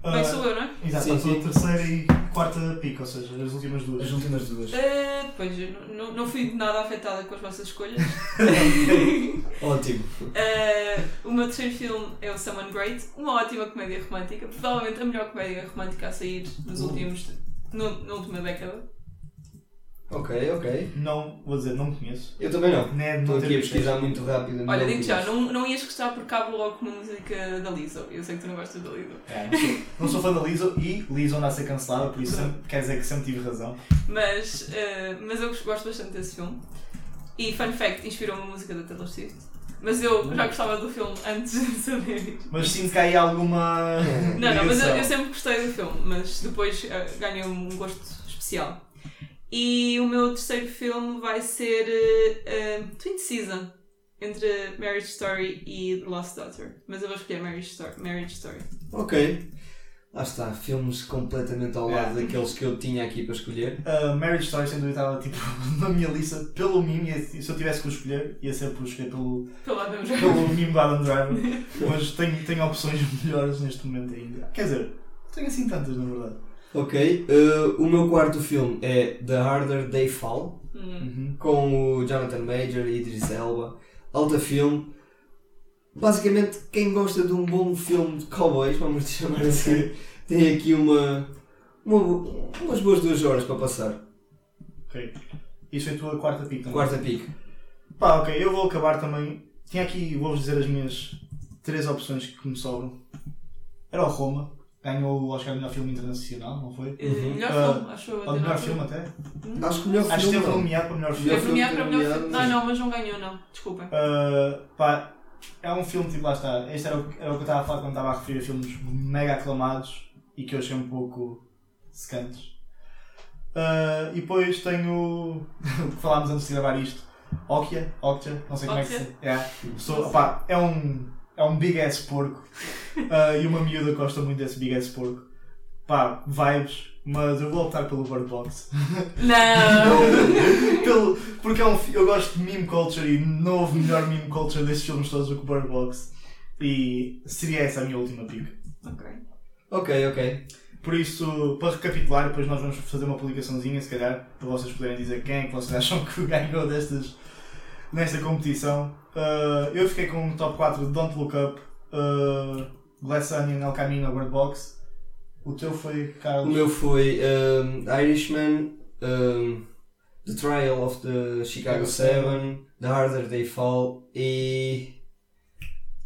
Bem, Uh, sou eu, não é? Exato, Sim, passou sim. a terceira e quarta pica, ou seja, as últimas duas. As últimas duas. Ah, pois, não, não fui nada afetada com as vossas escolhas. Ótimo. Uh, o meu terceiro filme é o Someone Great, uma ótima comédia romântica, provavelmente a melhor comédia romântica a sair nos últimos. No, na última década. Ok, ok. Não, vou dizer, não conheço. Eu também não. Nem, Estou não aqui a pesquisar muito rápido. Olha, digo já, não, não ias gostar por cabo logo com uma música da Lizzo. Eu sei que tu não gostas da Lizzo. É, não, sou, não sou fã da Lizzo e Lizzo anda a ser cancelada, por isso sempre- quer dizer que sempre tive razão. Mas, uh, mas eu gosto bastante desse filme. E, fun fact, inspirou-me a música da Taylor Swift. Mas eu já gostava do filme antes de saber isto. Mas sinto que há aí alguma. Não, não, mas eu, eu sempre gostei do filme, mas depois uh, ganhou um gosto especial. E o meu terceiro filme vai ser uh, uh, Twin Season, entre Marriage Story e The Lost Daughter. Mas eu vou escolher Marriage Story. Marriage Story. Ok. Lá está, filmes completamente ao lado É. daqueles que eu tinha aqui para escolher. A Marriage Story, sem dúvida, estava tipo, na minha lista pelo mime. e Se eu tivesse que o escolher, ia ser por escolher pelo, Pelo Adam pelo mime do Adam Driver. Mas tenho, tenho opções melhores neste momento ainda. Quer dizer, tenho assim tantas, na verdade. Ok, eh, o meu quarto filme é The Harder They Fall, Hum. Uhum. com o Jonathan Major e Idris Elba. Alta filme. Basicamente, quem gosta de um bom filme de cowboys, vamos chamar assim, tem aqui uma, uma- umas boas duas horas para passar. Ok. Isso foi a tua quarta pick também. Quarta pick. Pá, ok, eu vou acabar também. Tinha aqui, vou-vos dizer as minhas três opções que me sobram. Era o Roma, ganhou o Oscar de melhor filme internacional, não foi? Eh, Uhum. Melhor Ah, filme, acho eu. Ou até melhor filme até. Hum? Acho que o melhor Acho que filme. esteve não. nomeado para melhor Melhor filme. Foi premiado para melhor nomeado, filme. Não, não, mas não ganhou, não. Desculpem. Uh, pá, é um filme, tipo, lá está. Este era o, era o que eu estava a falar quando estava a referir a filmes mega aclamados e que eu achei um pouco secantes. Uh, e depois tenho o falámos antes de gravar isto: Okja, Okja, não sei como é que Okja? se. É, opá, é um, é um big ass porco uh, e uma miúda gosta muito desse big ass porco. Pá, vibes, mas eu vou optar pelo Bird Box. Não! Pelo, porque é um, eu gosto de meme culture e não houve melhor meme culture desses filmes todos do que o Bird Box. E seria essa a minha última pick. ok. Ok, ok. Por isso, para recapitular, depois nós vamos fazer uma publicaçãozinha, se calhar, para vocês poderem dizer quem é que vocês acham que ganhou destas, nesta competição. Uh, eu fiquei com o top 4 de Don't Look Up, uh, Glass Onion, El Camino, Bird Box. O teu foi, Carlos? O meu foi um, Irishman, um, The Trial of the Chicago Seven, The Harder They Fall e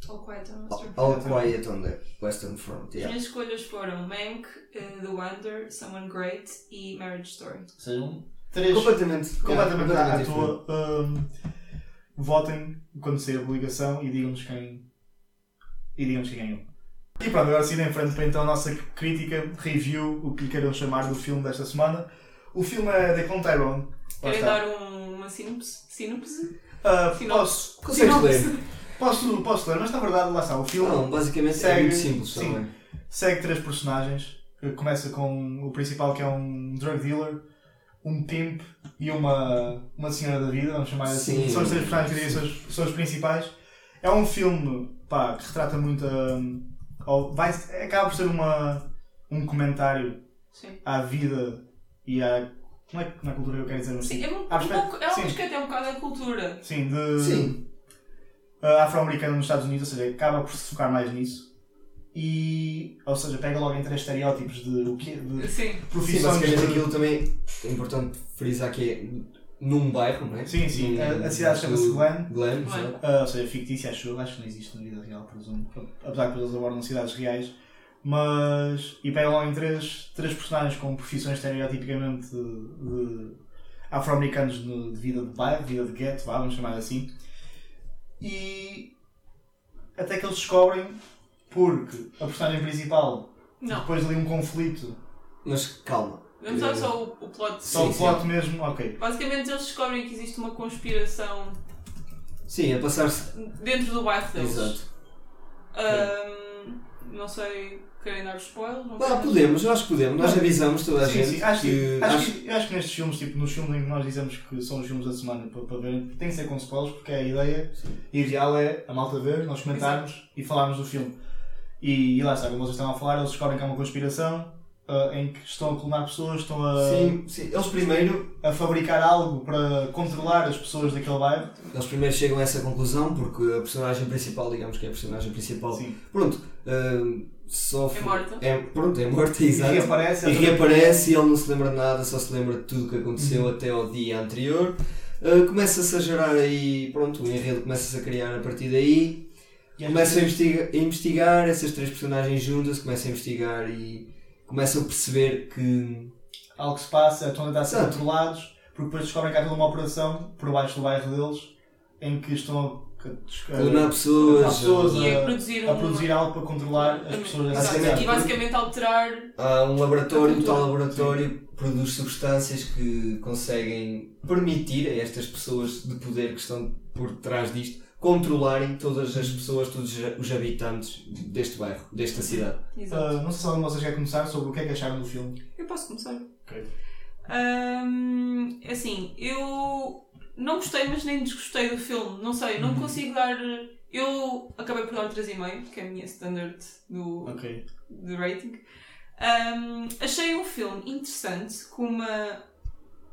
All Quiet on the Western All Front. Quiet on the Western Front. As Yeah. minhas escolhas foram Mank, eh, The Wonder, Someone Great e Marriage Story. Sejam três Completamente, completamente yeah, à, toa. Um, votem quando sair a publicação e digam-nos quem. E digam-nos quem ganhou. E pronto, agora seguindo em frente para então a nossa crítica, review, o que lhe queiram chamar do filme desta semana. O filme é The Clone Tyrone. Querem dar um- uma sinopse? Sinopse? Sinopse. posso, Consegues ler? posso, posso ler, mas na verdade, lá está, o filme Não, basicamente é Segue- muito simples sim. também. segue três personagens. Começa com o principal que é um drug dealer, um pimp e uma, uma senhora da vida, vamos chamar assim. Sim. São os três personagens que eu diria são são os principais. É um filme pá, que retrata muito a, ou vai, acaba por ser uma, um comentário Sim. à vida e à. Não é, não é cultura que eu quero dizer, mas Sim, é, um, um à perspe- pouco, é um até um bocado a cultura. Sim, de Sim. uh, afro-americano nos Estados Unidos, ou seja, acaba por se focar mais nisso. E, ou seja, pega logo em três estereótipos de, o quê? de Sim. Sim, profissões basicamente de- aquilo também é importante frisar que é num bairro, não é? Sim, sim. Num- A- a cidade chama-se Glen. Glen. Ah, ou seja, fictícia, acho eu. Acho que não existe na vida real, presumo. Apesar que eles abordam cidades reais. Mas. E pegam logo em três, três personagens com profissões estereotipicamente de, de afro-americanos de, de vida de bairro, vida de gueto, vá, vamos chamar assim. E. Até que eles descobrem, porque a personagem principal, Não. depois de ali um conflito, Mas calma. Vamos dar só o, o plot. só Sim, o sim. plot mesmo, ok. Basicamente eles descobrem que existe uma conspiração Sim, a passar-se. dentro do bairro deles. Exato. Ahm, não sei, querem dar spoiler? Não Ah, querem? podemos, eu acho que podemos. Nós avisamos toda a Sim, gente sim, acho que, que. acho, acho- que, eu acho que nestes filmes, tipo, nos filmes em que nós dizemos que são os filmes da semana para, para ver, tem que ser com spoilers, porque a ideia ideal é a malta ver, nós comentarmos e falarmos do filme. E, e lá está, como vocês estavam a falar, eles descobrem que é uma conspiração ah, em que estão a clonar pessoas, estão a, Sim, sim. Eles primeiro, a fabricar algo para controlar as pessoas daquele bairro. eles primeiro chegam a essa conclusão porque a personagem principal, digamos que é a personagem principal, Sim. pronto, hum, sofre. É morta. É, pronto, é morta, E exato. reaparece. E reaparece e ele não se lembra de nada, só se lembra de tudo o que aconteceu até ao dia anterior. Uh, começa-se a gerar aí, pronto, o enredo começa-se a criar a partir daí. Começam a investigar, a investigar, essas três personagens juntas, começam a investigar e começam a perceber que. algo se passa, estão a tentar ser controlados, porque depois descobrem que há toda uma operação por baixo do bairro deles em que estão a, a, clonar pessoas. Há pessoas E a- a produzir, a um- produzir algo para controlar as pessoas Exato. cidade. E basicamente alterar. Há um laboratório, um tal laboratório que produz substâncias que conseguem permitir a estas pessoas de poder que estão por trás disto controlarem todas as pessoas, todos os habitantes deste bairro, desta cidade. Exato. Ah, não sei se algum de vocês quer começar sobre o que é que acharam do filme. Eu posso começar. Ok. Ahm, assim, eu não gostei, mas nem desgostei do filme. Não sei, não Uhum. consigo dar. Eu acabei por dar 3,5, que é a minha standard do, Ok. de rating. Ahm, achei um filme interessante, com uma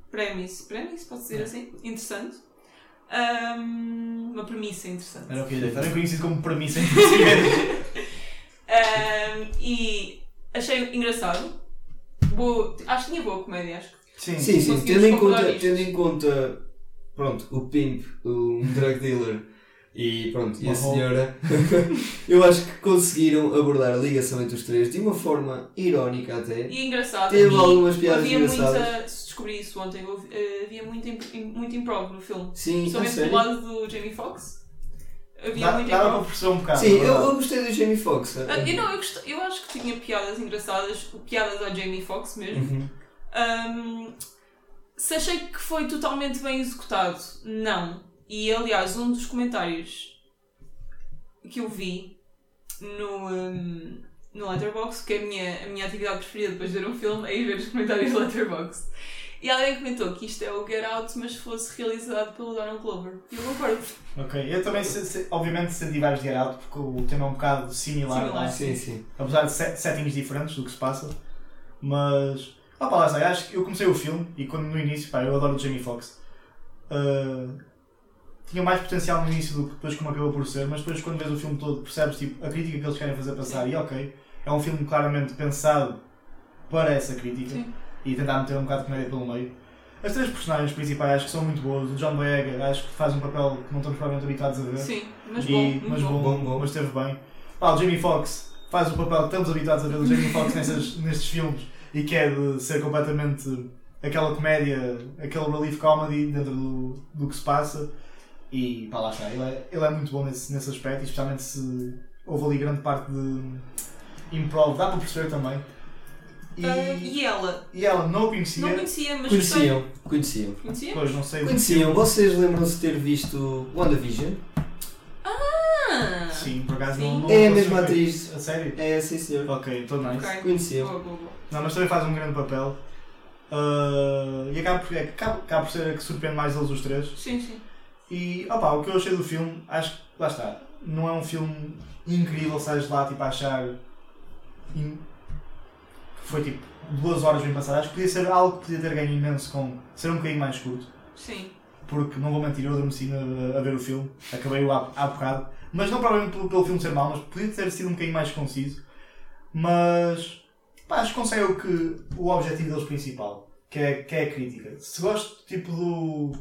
premise, premise, pode dizer É. assim? Interessante. Ahm, uma premissa interessante. Era o que eu ia dizer. Também conhecido como premissa em português. Ahm, e achei engraçado. Boa, acho que tinha boa comédia, acho que Sim. Sim, sim, tendo em, conta, tendo em conta, pronto, o pimp, um drug dealer e pronto, e a senhora, eu acho que conseguiram abordar a ligação entre os três de uma forma irónica até. E engraçado. Teve e algumas piadas havia engraçadas. Descobri isso ontem, eh, havia muito, imp- muito improv no filme. Sim, Principalmente do lado do Jamie Foxx. Havia Dá- muito Dava para perceber um bocado. Sim, eu, eu gostei do Jamie Foxx. Ah, eu, não, eu, gost- eu acho que tinha piadas engraçadas, piadas ao Jamie Foxx mesmo. Uhum. Ahm, se achei que foi totalmente bem executado, não. E aliás, um dos comentários que eu vi no, ahm, no Letterboxd, que é a minha, a minha atividade preferida depois de ver um filme, é ir ver os comentários do Letterboxd. E alguém comentou que isto é o Get Out, mas fosse realizado pelo Donald Glover. E eu concordo. Ok, eu também, se- se- obviamente, senti vários Get Out, porque o tema é um bocado similar, Similar. não é? Sim, sim. apesar de set- settings diferentes do que se passa. Mas, opa, lá está, acho que eu comecei o filme e quando no início, pá, eu adoro o Jamie Foxx. ah, tinha mais potencial no início do que depois como acabou por ser, mas depois quando vês o filme todo percebes tipo, a crítica que eles querem fazer passar e ok, é um filme claramente pensado para essa crítica Sim. E tentar meter um bocado de comédia pelo meio. As três personagens principais acho que são muito boas. O John Boyega acho que faz um papel que não estamos provavelmente habituados a ver. Sim, mas E- bom. mas bom. Bom, bom. mas esteve bem. Pá, o Jamie Foxx faz o papel que estamos habituados a ver o Jamie Foxx nestas, nestes filmes e que é de ser completamente aquela comédia, aquele relief comedy dentro do, do que se passa. E pá, lá está, ele é, ele é muito bom nesse, nesse aspecto, e especialmente se houve ali grande parte de improv, dá para perceber também. E, Ah, e ela? e ela não o conhecia, Não conhecia, mas gostei. Conheciam, conheciam. Conhecia? pois não sei. Conheciam, vocês lembram-se de ter visto WandaVision? Ah! Sim, por acaso Sim. não, não É a mesma atriz. A sério? É, sim senhor. Ok, estou nice. Ok. Conheciam. Boa, boa, boa. Não, mas também faz um grande papel. Ah, e acaba por, é, acaba, acaba por ser a que surpreende mais eles os três. Sim, sim. E opa, o que eu achei do filme, acho que lá está, não é um filme incrível, sais lá tipo a achar in- foi tipo duas horas bem passadas. Acho que podia ser algo que podia ter ganho imenso com ser um bocadinho mais curto. Sim. Porque não vou mentir, eu adormeci a, a ver o filme, acabei-o há, há bocado. Mas não provavelmente pelo, pelo filme ser mau, mas podia ter sido um bocadinho mais conciso. Mas pá, acho que consegue o, que, o objetivo deles principal, que é, que é a crítica. Se gosto tipo do.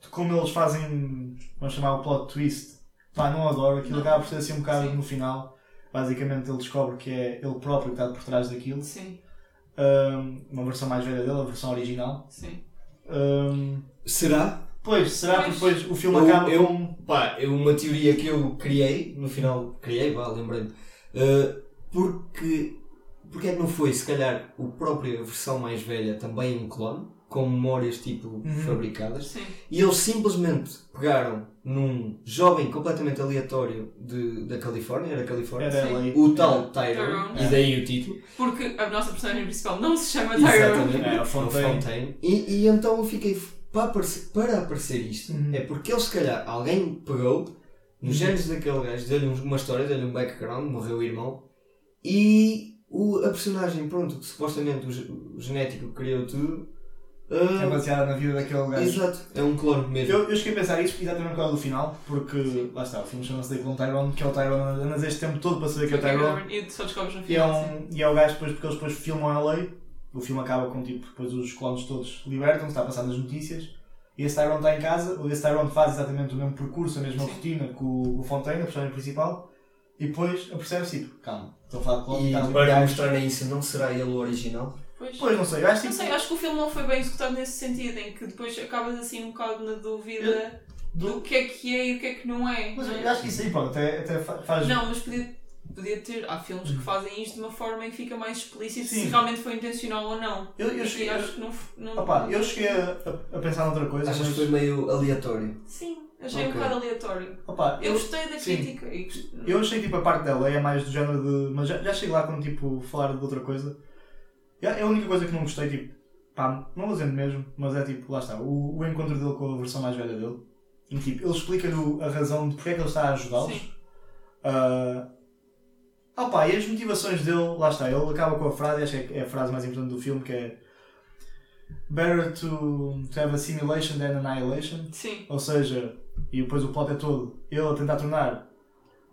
de como eles fazem, vamos chamar o plot twist, pá, não adoro, aquilo Não. acaba por ser assim um bocado Sim. no final. Basicamente ele descobre que é ele próprio que está por trás daquilo. Sim. Ahm, uma versão mais velha dele, a versão original. Sim. Ahm, Será? pois, será que Pois. depois o filme Eu- acaba eu- com. Pá, é uma teoria que eu criei, no final criei, vá, lembrei-me. Uh, porque. Porque é que não foi, se calhar, a própria versão mais velha também um clone, com memórias tipo Uhum. fabricadas, Sim. e eles simplesmente pegaram num jovem completamente aleatório de, da Califórnia, era Califórnia, Era o tal Tyrone, Tyrone. e daí o título. Porque a nossa personagem principal não se chama Tyrone. Exatamente. É, o o Fontaine. Fontaine. E, e então eu fiquei para aparecer, para aparecer isto. Uhum. É porque ele se calhar alguém pegou nos genes daquele gajo, deu-lhe um- uma história, deu-lhe um background, morreu o irmão e o, a personagem, pronto, que supostamente o, o genético criou tudo. É ah, baseada na vida daquele gajo. exato, é um clone mesmo. Eu, eu cheguei a pensar isso exatamente por causa do final, porque Sim. lá está, o filme chama-se The Clone Tyrone, que é o Tyrone, andas este tempo todo para saber que é o Tyrone. E só descobres no E é, final. sim. um, e é o gajo depois, porque eles depois filmam a lei, o filme acaba com tipo, depois os clones todos libertam-se, está a passar nas notícias, e esse Tyrone está em casa, esse Tyrone faz exatamente o mesmo percurso, a mesma Sim. rotina que o, o Fontaine, a personagem principal, e depois apercebe-se tipo, calma, estou a falar de clone, E para mostrarem isso, não será ele o original? Pois. Pois não sei, eu acho Não tipo, sei, acho que o filme não foi bem executado nesse sentido, em que depois acabas assim um bocado na dúvida do, do, que é que é e o que é que não é. mas não é? eu acho que isso aí pronto, até, até fa- faz. Não, mas podia, podia ter. Há filmes que fazem isto de uma forma em que fica mais explícito Sim. se realmente foi intencional ou não. Eu, eu cheguei, acho que não. não Opa, eu cheguei a, a- a pensar noutra coisa, Achas mas que foi meio aleatório? Sim. Achei um Ok. bocado aleatório. Opa, Eu eu, gostei da sim. crítica. E gost- eu achei tipo a parte dela é mais do género de. Mas já, já chego lá quando tipo falar de outra coisa. É é a única coisa que não gostei, tipo, pá, não dizendo mesmo, mas é tipo, lá está, o, o encontro dele com a versão mais velha dele. Em tipo, ele explica-lhe a razão de porque é que ele está a ajudá-los. Ah, opá, e as motivações dele, lá está, ele acaba com a frase, acho que é a frase mais importante do filme, que é Better to, to have a simulation than annihilation. Sim. Ou seja, e depois o plot é todo ele a tentar tornar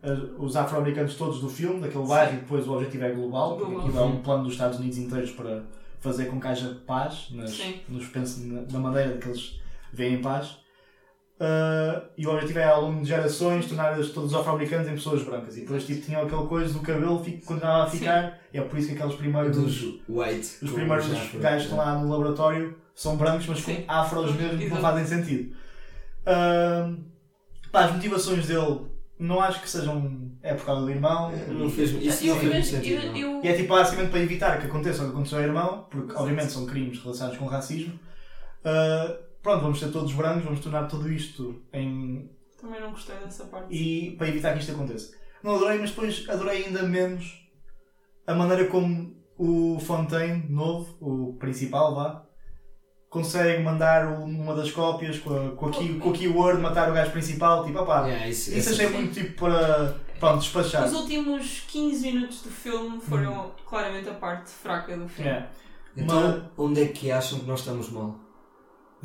as- os afro-americanos todos do filme, daquele bairro, e depois o objetivo é global, porque aquilo é um plano dos Estados Unidos inteiros para fazer com que haja paz nas, nos, pense- na, na maneira que eles veem paz. Ah, e o objetivo é ao longo de gerações tornar todos os afro-americanos em pessoas brancas. E depois tipo, tinham aquele coisa do cabelo que continuava a ficar, e é por isso que aqueles primeiros. Dos white. Os primeiros afro. gajos que estão lá no laboratório são brancos, mas com afros mesmo que não fazem sentido. Ahm, pá, as motivações dele não acho que sejam. É por causa do irmão. Não fez, isso Eu- não fez sentido. eu- não. eu- E é tipo basicamente para evitar que aconteça o que aconteceu ao irmão, porque obviamente são crimes relacionados com racismo. Ah, pronto, vamos ser todos brancos, vamos tornar tudo isto em. Também não gostei dessa parte. e para evitar que isto aconteça. Não adorei, mas depois adorei ainda menos a maneira como o Fontaine, novo, o principal, vá, consegue mandar um- uma das cópias com a, com a, key, com a keyword matar o gajo principal. Tipo, opá, Yeah, isso, isso essa- achei muito tipo para. Pronto, despachar. Os últimos 15 minutos do filme foram claramente a parte fraca do filme. É. Então, onde é que acham que nós estamos mal?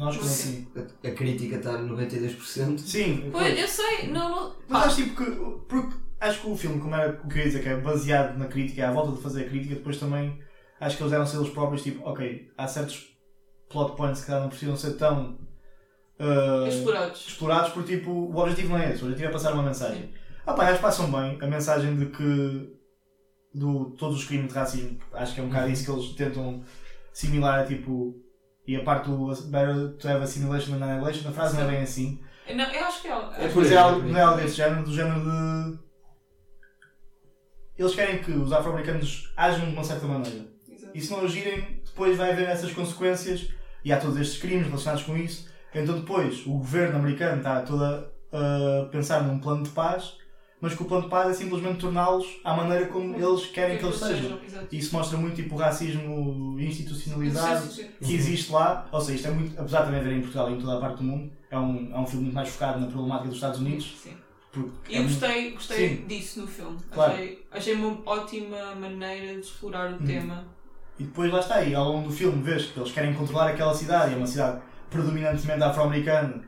Nós assim? A, a crítica está a 92%. Sim, Pois, eu sei, não, não. Mas acho tipo que. Porque acho que o filme, como era o que eu ia dizer, que é baseado na crítica, é à volta de fazer a crítica, depois também acho que eles deram-se eles próprios, tipo, ok, há certos plot points que não precisam ser tão. ah, explorados. explorados porque tipo, o objetivo não é esse, o objetivo é passar uma mensagem. Ah pá, acho que passam bem a mensagem de que do, todos os crimes de racismo, acho que é um bocado isso que eles tentam similar a tipo. E a parte do Better to have a simulation than annihilation, a frase não é bem assim. Não, eu acho que é. É por é é algo, não é algo desse género, do género de. Eles querem que os afro-americanos ajam de uma certa maneira. Exato. E se não agirem, depois vai haver essas consequências e há todos estes crimes relacionados com isso. Então depois o governo americano está todo a, a pensar num plano de paz, mas que o plano de paz é simplesmente torná-los à maneira como eles querem que eles sejam. E isso mostra muito tipo, o racismo institucionalizado que existe lá. Ou seja, isto é muito, apesar de também haver em Portugal e em toda a parte do mundo, é um, é um filme muito mais focado na problemática dos Estados Unidos. Sim. Porque é eu muito- gostei, gostei Sim. disso no filme. Claro. Achei, achei uma ótima maneira de explorar o Uhum. tema. E depois lá está, e ao longo do filme vês que eles querem controlar aquela cidade, e é uma cidade predominantemente afro-americana,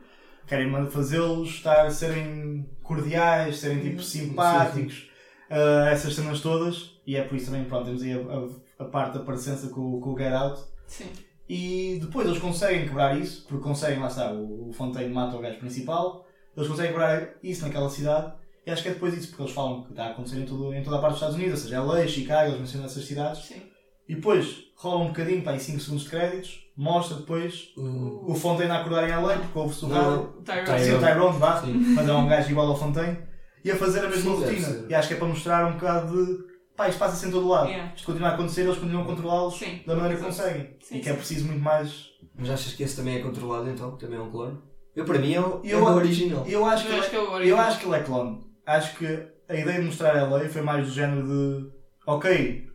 querem fazê-los estar, serem cordiais, serem tipo Sim, simpáticos, ah, essas cenas todas, e é por isso também, pronto, temos aí a, a- a parte da parecença com, o- com o Get Out. Sim. E depois eles conseguem quebrar isso, porque conseguem, lá está, o, o Fontaine mata o gajo principal, eles conseguem quebrar isso naquela cidade, e acho que é depois disso, porque eles falam que está a acontecer em, todo, em toda a parte dos Estados Unidos, ou seja, LA, Chicago, eles mencionam essas cidades, Sim. e depois rola um bocadinho, para aí 5 segundos de créditos, mostra depois O- o Fontaine a acordar em LA, porque houve-se o Não, rádio, O Tyrone. Sim, o Tyrone, vá, mas é um gajo igual ao Fontaine, e a fazer a mesma Sim, deve rotina. ser. E acho que é para mostrar um bocado de, pá, isto passa-se em todo lado. Yeah. Isto continua a acontecer, eles continuam a controlá-los Sim. da maneira que Exato. conseguem. Sim, e que é sim. preciso muito mais. Mas achas que esse também é controlado então? Também é um clone? Eu para mim é o, é Eu- o original. Eu acho, que Eu acho que é o eu original. acho que ele é clone. Acho que a ideia de mostrar a lei foi mais do género de. Ok,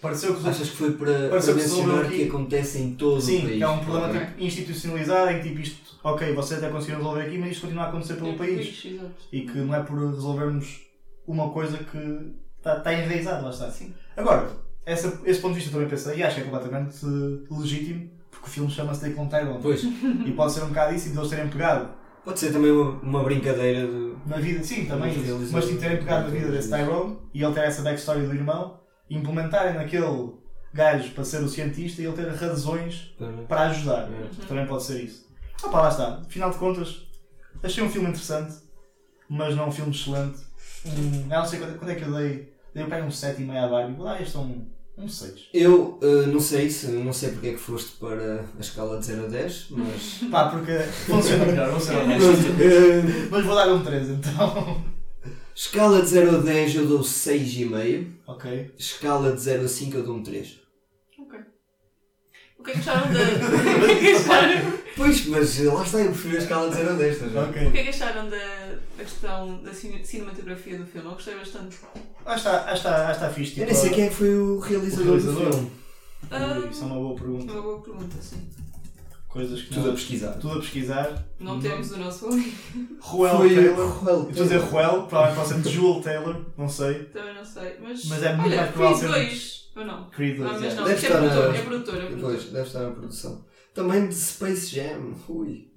pareceu que. Achas que foi para, para que mencionar que acontece em todo o Sim, país? que é um problema Ok. tipo, institucionalizado em que tipo isto, ok, vocês até conseguiram resolver aqui, mas isto continua a acontecer pelo É país. E que não é por resolvermos uma coisa que está, está enraizado, lá está. Sim. Agora, essa, esse ponto de vista eu também pensei, e acho que é completamente eh, legítimo, porque o filme chama-se The Clone Tyrone. Pois, E pode ser um bocado isso e de eles terem pegado pode ser também uma, uma brincadeira de. na vida, sim, também, mas tipo, terem pegado na vida desse Tyrone e ele ter essa backstory do irmão implementarem naquele gajo para ser o cientista e ele ter razões para- para ajudar. É. Também pode ser isso. Ah pá, lá está. Afinal de contas, achei um filme interessante, mas não um filme excelente. Um, não sei quando, quando é que eu dei. Dei para um 7,5 à Barbie. Vou dar este é um, um 6. Eu eh, não sei se não sei porque é que foste para a escala de 0 a 10, mas. Pá, porque funciona melhor, vou ser honesto. Eh, Mas vou dar um 3 então. Escala de 0 a 10 eu dou 6,5. ok. Escala de 0 a 5 eu dou um 3. Ok. O que é que acharam da. o que é que acharam, Pois, mas lá está, eu prefiro a escala de 0 a 10, estás a ver? o que é que acharam da, da questão da cine- cinematografia do filme? Eu gostei bastante. Ah, está, ah, está, ah, está fixe. Eu Tipo, nem sei quem é que foi o realizador, O realizador? do filme. Ah, Ui, Isso é uma boa pergunta. uma boa pergunta, sim. Coisas que Tudo a não- pesquisar. tudo a pesquisar. Não temos o nosso ali. Ruel Foi Taylor. Ruel estou a dizer Ruel, provavelmente pode ser Jewel Taylor, não sei. Também não sei. Mas, Mas é muito olha, mais provável Creed ser- 2. Ou não? Creed Ah, 2. mas é. não. Deve é estar na- produtor, é produtor, é Pois, deve estar na produção. Também de Space Jam. Ui.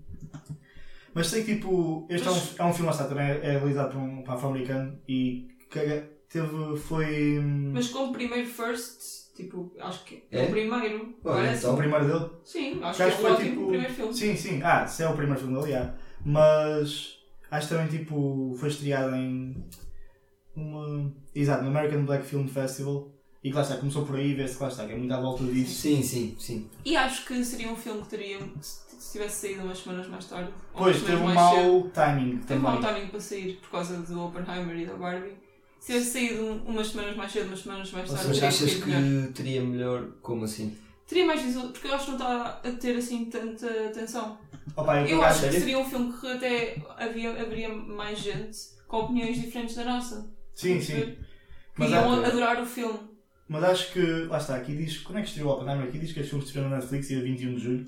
Mas sei que tipo, este é um, é um filme, lá está, também é realizado por um, um afro-americano e que teve, foi hum, Mas como primeiro first, tipo, acho que é, É? o primeiro. Olha, Parece. então. o primeiro dele. Sim, acho Que que é um ótimo primeiro filme. Sim, sim. Ah, se é o primeiro filme dele, já. Mas acho que também tipo, foi estreado em uma. Exato, no American Black Film Festival. E que lá está, começou por aí, vê-se que lá está, que é muito à volta disso. Sim, sim, sim. E acho que seria um filme que teria, se se tivesse saído umas semanas mais tarde. Pois, teve um cedo. mau timing Teve um mau também. timing para sair por causa do Oppenheimer e da Barbie. Se tivesse saído um- umas semanas mais cedo, umas semanas mais Ou tarde, Mas seja, teria achas sido melhor. que teria melhor? Como assim? Teria mais visual, porque eu acho que não está a ter assim tanta atenção. Opa, eu, por Eu acaso- acho que seria um filme que até havia, haveria mais gente com opiniões diferentes da nossa. Sim, sim. Que iam há- adorar o filme. Mas acho que, lá está, aqui diz, quando é que estreou o Oppenheimer? Aqui diz que este filme estreou na Netflix dia 21 de julho.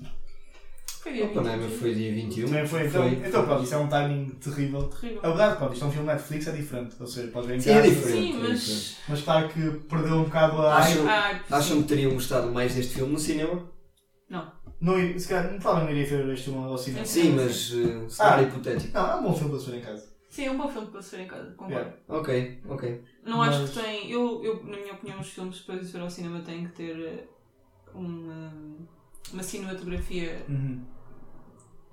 Foi dia Oppenheimer 20. foi dia 21. Também foi, então, então pronto, isso é um timing terrível. Terrível. A verdade, pronto, isto é um filme Netflix, é diferente, ou seja, pode ver em Sim, é casa. diferente. Sim, mas. Mas claro que perdeu um bocado a Acham- Ah, Acham que teriam gostado mais deste filme no cinema? Não, ir- se calhar, provavelmente não iria ver este filme ao cinema. Sim. Mas uh, cenário Ah. hipotético. Não, é um bom filme para se ver em casa. Sim, é um bom filme para se ver em casa, concordo. Yeah. Ok, ok. Não Mas- acho que tem. Eu, eu, na minha opinião, os filmes para ir ver ao cinema têm que ter eh, uma, uma cinematografia Uhum.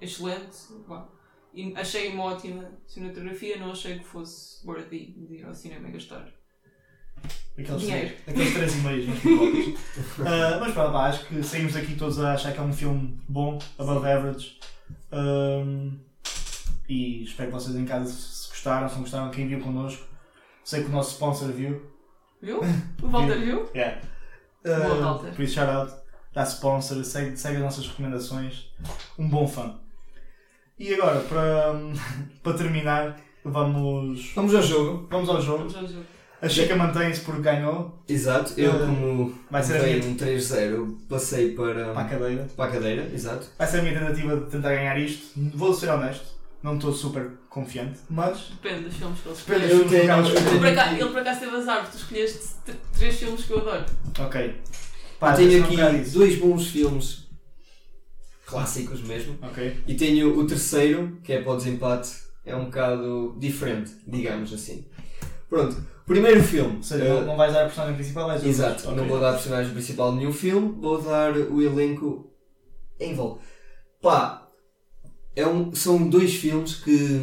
Excelente. E achei uma ótima cinematografia, não achei que fosse worthy de ir ao cinema e gastar. Aqueles, Dinheiro. aqueles três e meio nas. Ah, mas pronto, pá, acho que saímos aqui todos a achar que é um filme bom, above average. Ahm, e espero que vocês em casa se gostaram, se não gostaram, quem viu connosco. Sei que o nosso sponsor viu. Viu? O Walter viu? Yeah. Boa, Ah, Walter. por isso, shout out. Dá sponsor, segue, segue as nossas recomendações. Um bom fã. E agora, para, para terminar, vamos, Vamos ao jogo. vamos ao jogo. Já jogo. A Chica mantém-se porque ganhou. Exato, eu Uh, como vai ser um 3-0, passei para, Para a cadeira. para a cadeira, exato. Vai ser a minha tentativa de tentar ganhar isto. Vou ser honesto, não estou super confiante, mas Depende dos filmes que ele Depende dos Eu tenho- filmes que Ele acaso, ele por acaso teve azar, porque tu escolheste três filmes que eu adoro. Ok. eu tenho aqui dois bons filmes clássicos mesmo. Ok. E tenho o terceiro, que é para o desempate, é um bocado diferente, digamos assim. Pronto, primeiro filme. Ou seja, uh, não- vais dar a personagem principal, os Exato, outros. não vou dar a personagem principal de nenhum filme, vou dar o elenco em volta. Pá, é um, são dois filmes que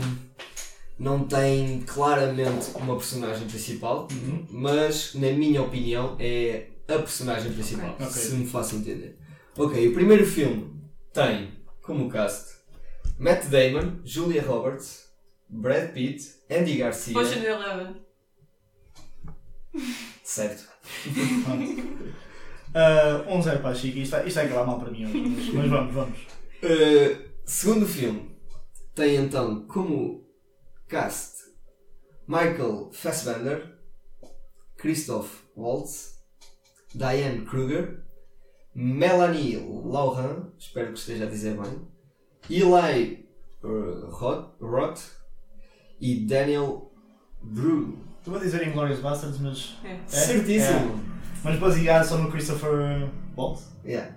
não têm claramente uma personagem principal, Uhum. mas na minha opinião é a personagem principal, Ok. se me faço entender. Ok, o primeiro filme tem como cast Matt Damon, Julia Roberts, Brad Pitt, Andy Garcia, Ocean Eleven. certo? Pronto. Ah, 1-0 para a Chica. Isto, isto vai acabar mal para mim hoje, mas, mas vamos, vamos. Uh, segundo filme tem então como cast Michael Fassbender, Christoph Waltz, Diane Kruger, Melanie Laurent, espero que esteja a dizer bem, Eli uh, Roth, e Daniel Bru. Eu vou dizer Inglourious Bastards, mas, É. É? Certíssimo! mas baseado só no Christopher Waltz. Yeah.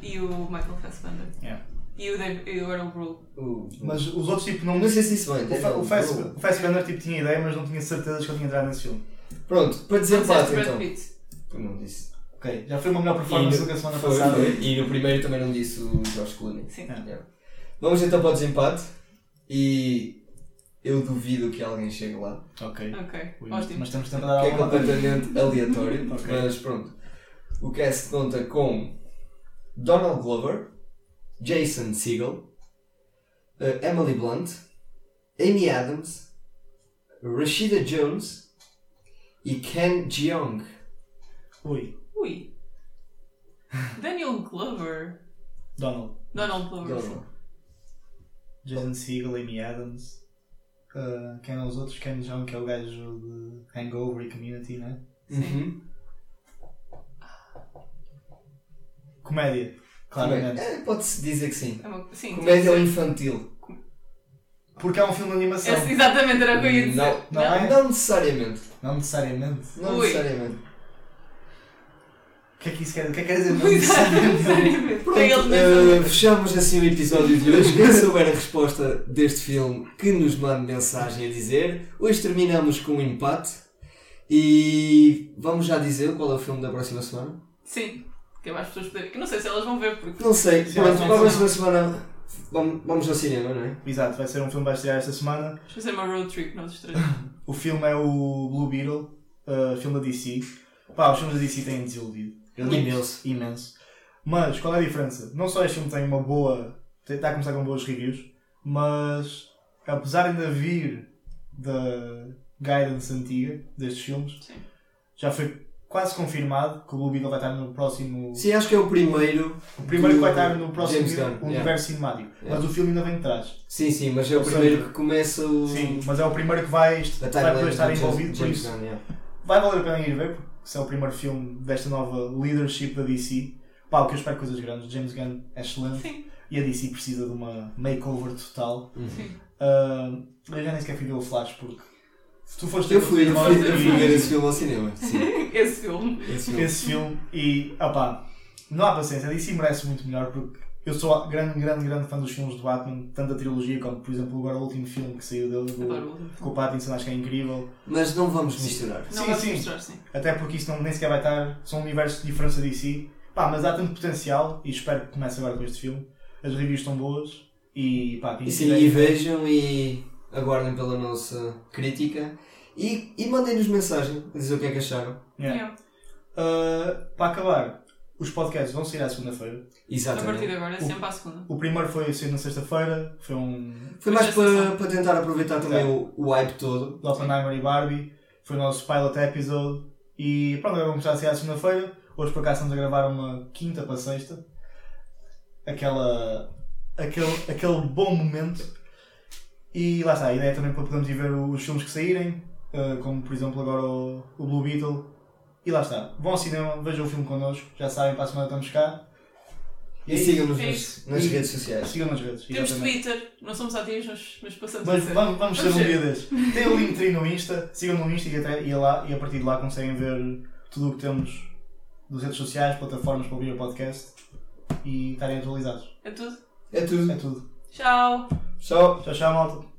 E o Michael Fassbender. Yeah. E o, Dave, e o Errol Brule. O- Mas os outros, tipo, não. não sei se isso bem. O, o, Fass- Bru. o Fassbender tipo, tinha ideia, mas não tinha certezas que ele tinha entrado nesse filme. Pronto, para Disseste Brad então. Não disse. Ok, já foi uma melhor performance do que a semana Foi, passada. foi. E no primeiro também não disse o George Clooney. Sim. É. Yeah. Vamos então para o desempate e eu duvido que alguém chegue lá. Ok. Ok, Ui, ótimo. mas temos que Que tentar é completamente aleatório. Ok. Mas pronto. O cast conta com Donald Glover, Jason Segel, eh, Emily Blunt, Amy Adams, Rashida Jones e Ken Jeong. Ui. Daniel Glover. Donald. Donald Glover. Glover. Jason Segel, Amy Adams. Uh, quem é os outros? Ken Jeong, que é o gajo de Hangover e Community, né? Uhum. Comédia, claramente. É, Pode-se dizer que sim. É uma- Sim, Comédia ou infantil? Porque é um filme de animação. Esse- exatamente, era o que eu ia dizer. Não, Não é? Não necessariamente. Não necessariamente. Não Ui. necessariamente. O que é que isso quer, o que é que quer dizer? Não Tem ele eh, mesmo. fechamos assim o episódio de hoje. Quem souber a resposta deste filme, que nos mande mensagem a dizer. Hoje terminamos com um empate. E vamos já dizer qual é o filme da próxima semana? Sim, que é mais pessoas poderem. Que não sei se elas vão ver, porque. Não sei. Sim, para a próxima semana vamos, vamos ao cinema, não é? Exato, vai ser um filme que vai estrear esta semana. Vamos fazer uma road trip nós três. O filme é o Blue Beetle, uh, filme da DC. Pá, os filmes da DC têm desiludido. Imenso. Imenso. Mas qual é a diferença? Não só este filme tem uma boa. está a começar com boas reviews, mas apesar de ainda vir da guidance antiga destes filmes, Sim. já foi quase confirmado que o Blue Beetle vai estar no próximo. Sim, acho que é o primeiro. O primeiro que vai estar no próximo Gunn, universo cinemático. Yeah. Mas o filme ainda vem de trás. Sim, sim, mas é o Ou primeiro seja, que começa o. Sim, mas é o primeiro que vai, vai estar do envolvido, por James isso Gunn, yeah. vai valer a pena ir ver, porque se é o primeiro filme desta nova leadership da DC. Pá, o que eu espero coisas grandes. James Gunn é excelente Sim, e a DC precisa de uma makeover total. Uhum. sim. Ah, eu já nem sequer fui ver o Flash porque se tu foste Eu fui, eu fui, eu fui ver esse filme ao cinema. Sim, Esse filme. esse filme. esse filme e opá, não há paciência, a DC merece muito melhor porque eu sou grande, grande, grande fã dos filmes do Batman, tanto da trilogia como, por exemplo, agora o último filme que saiu dele, do- com o. Pattinson, acho que é incrível. Mas não vamos misturar. Não Sim, vais sim. mostrar, sim. Até porque isso não, nem sequer vai estar, são universos diferentes da DC. Pá, mas há tanto potencial e espero que comece agora com este filme. As reviews estão boas e pá, quem E sim, e vejam e aguardem pela nossa crítica. E, e mandem-nos mensagem a dizer o que é que acharam. Yeah. Yeah. Uh, para acabar, os podcasts vão sair à segunda-feira. A partir de Exatamente. agora é sempre à segunda. O primeiro foi sair na sexta-feira, foi um Foi mais para, para tentar aproveitar também o, o hype todo. do Oppenheimer e Barbie, foi o nosso pilot episode. E pronto, agora vamos começar a sair à segunda-feira. Hoje por acaso estamos a gravar uma quinta para sexta. Aquela. aquele, aquele bom momento. E lá está, a ideia é também para podermos ir ver os filmes que saírem, uh, como por exemplo agora o, o Blue Beetle. E lá está, vão ao cinema, vejam o filme connosco, já sabem, para a semana estamos cá. E é isso. sigam-nos É nas, nas E- redes sociais. Sigam nas redes. Temos exatamente. Twitter, não somos ativos, mas, mas passamos a Mas ser. vamos, vamos ser um Vamos dia desses. Tem o Linktree no Insta, sigam no Insta e, até, e, lá, e a partir de lá conseguem ver tudo o que temos das redes sociais, plataformas para ouvir o podcast e estarem atualizados. É tudo. É tudo. É tudo. Tchau! Tchau. Tchau, tchau, malta.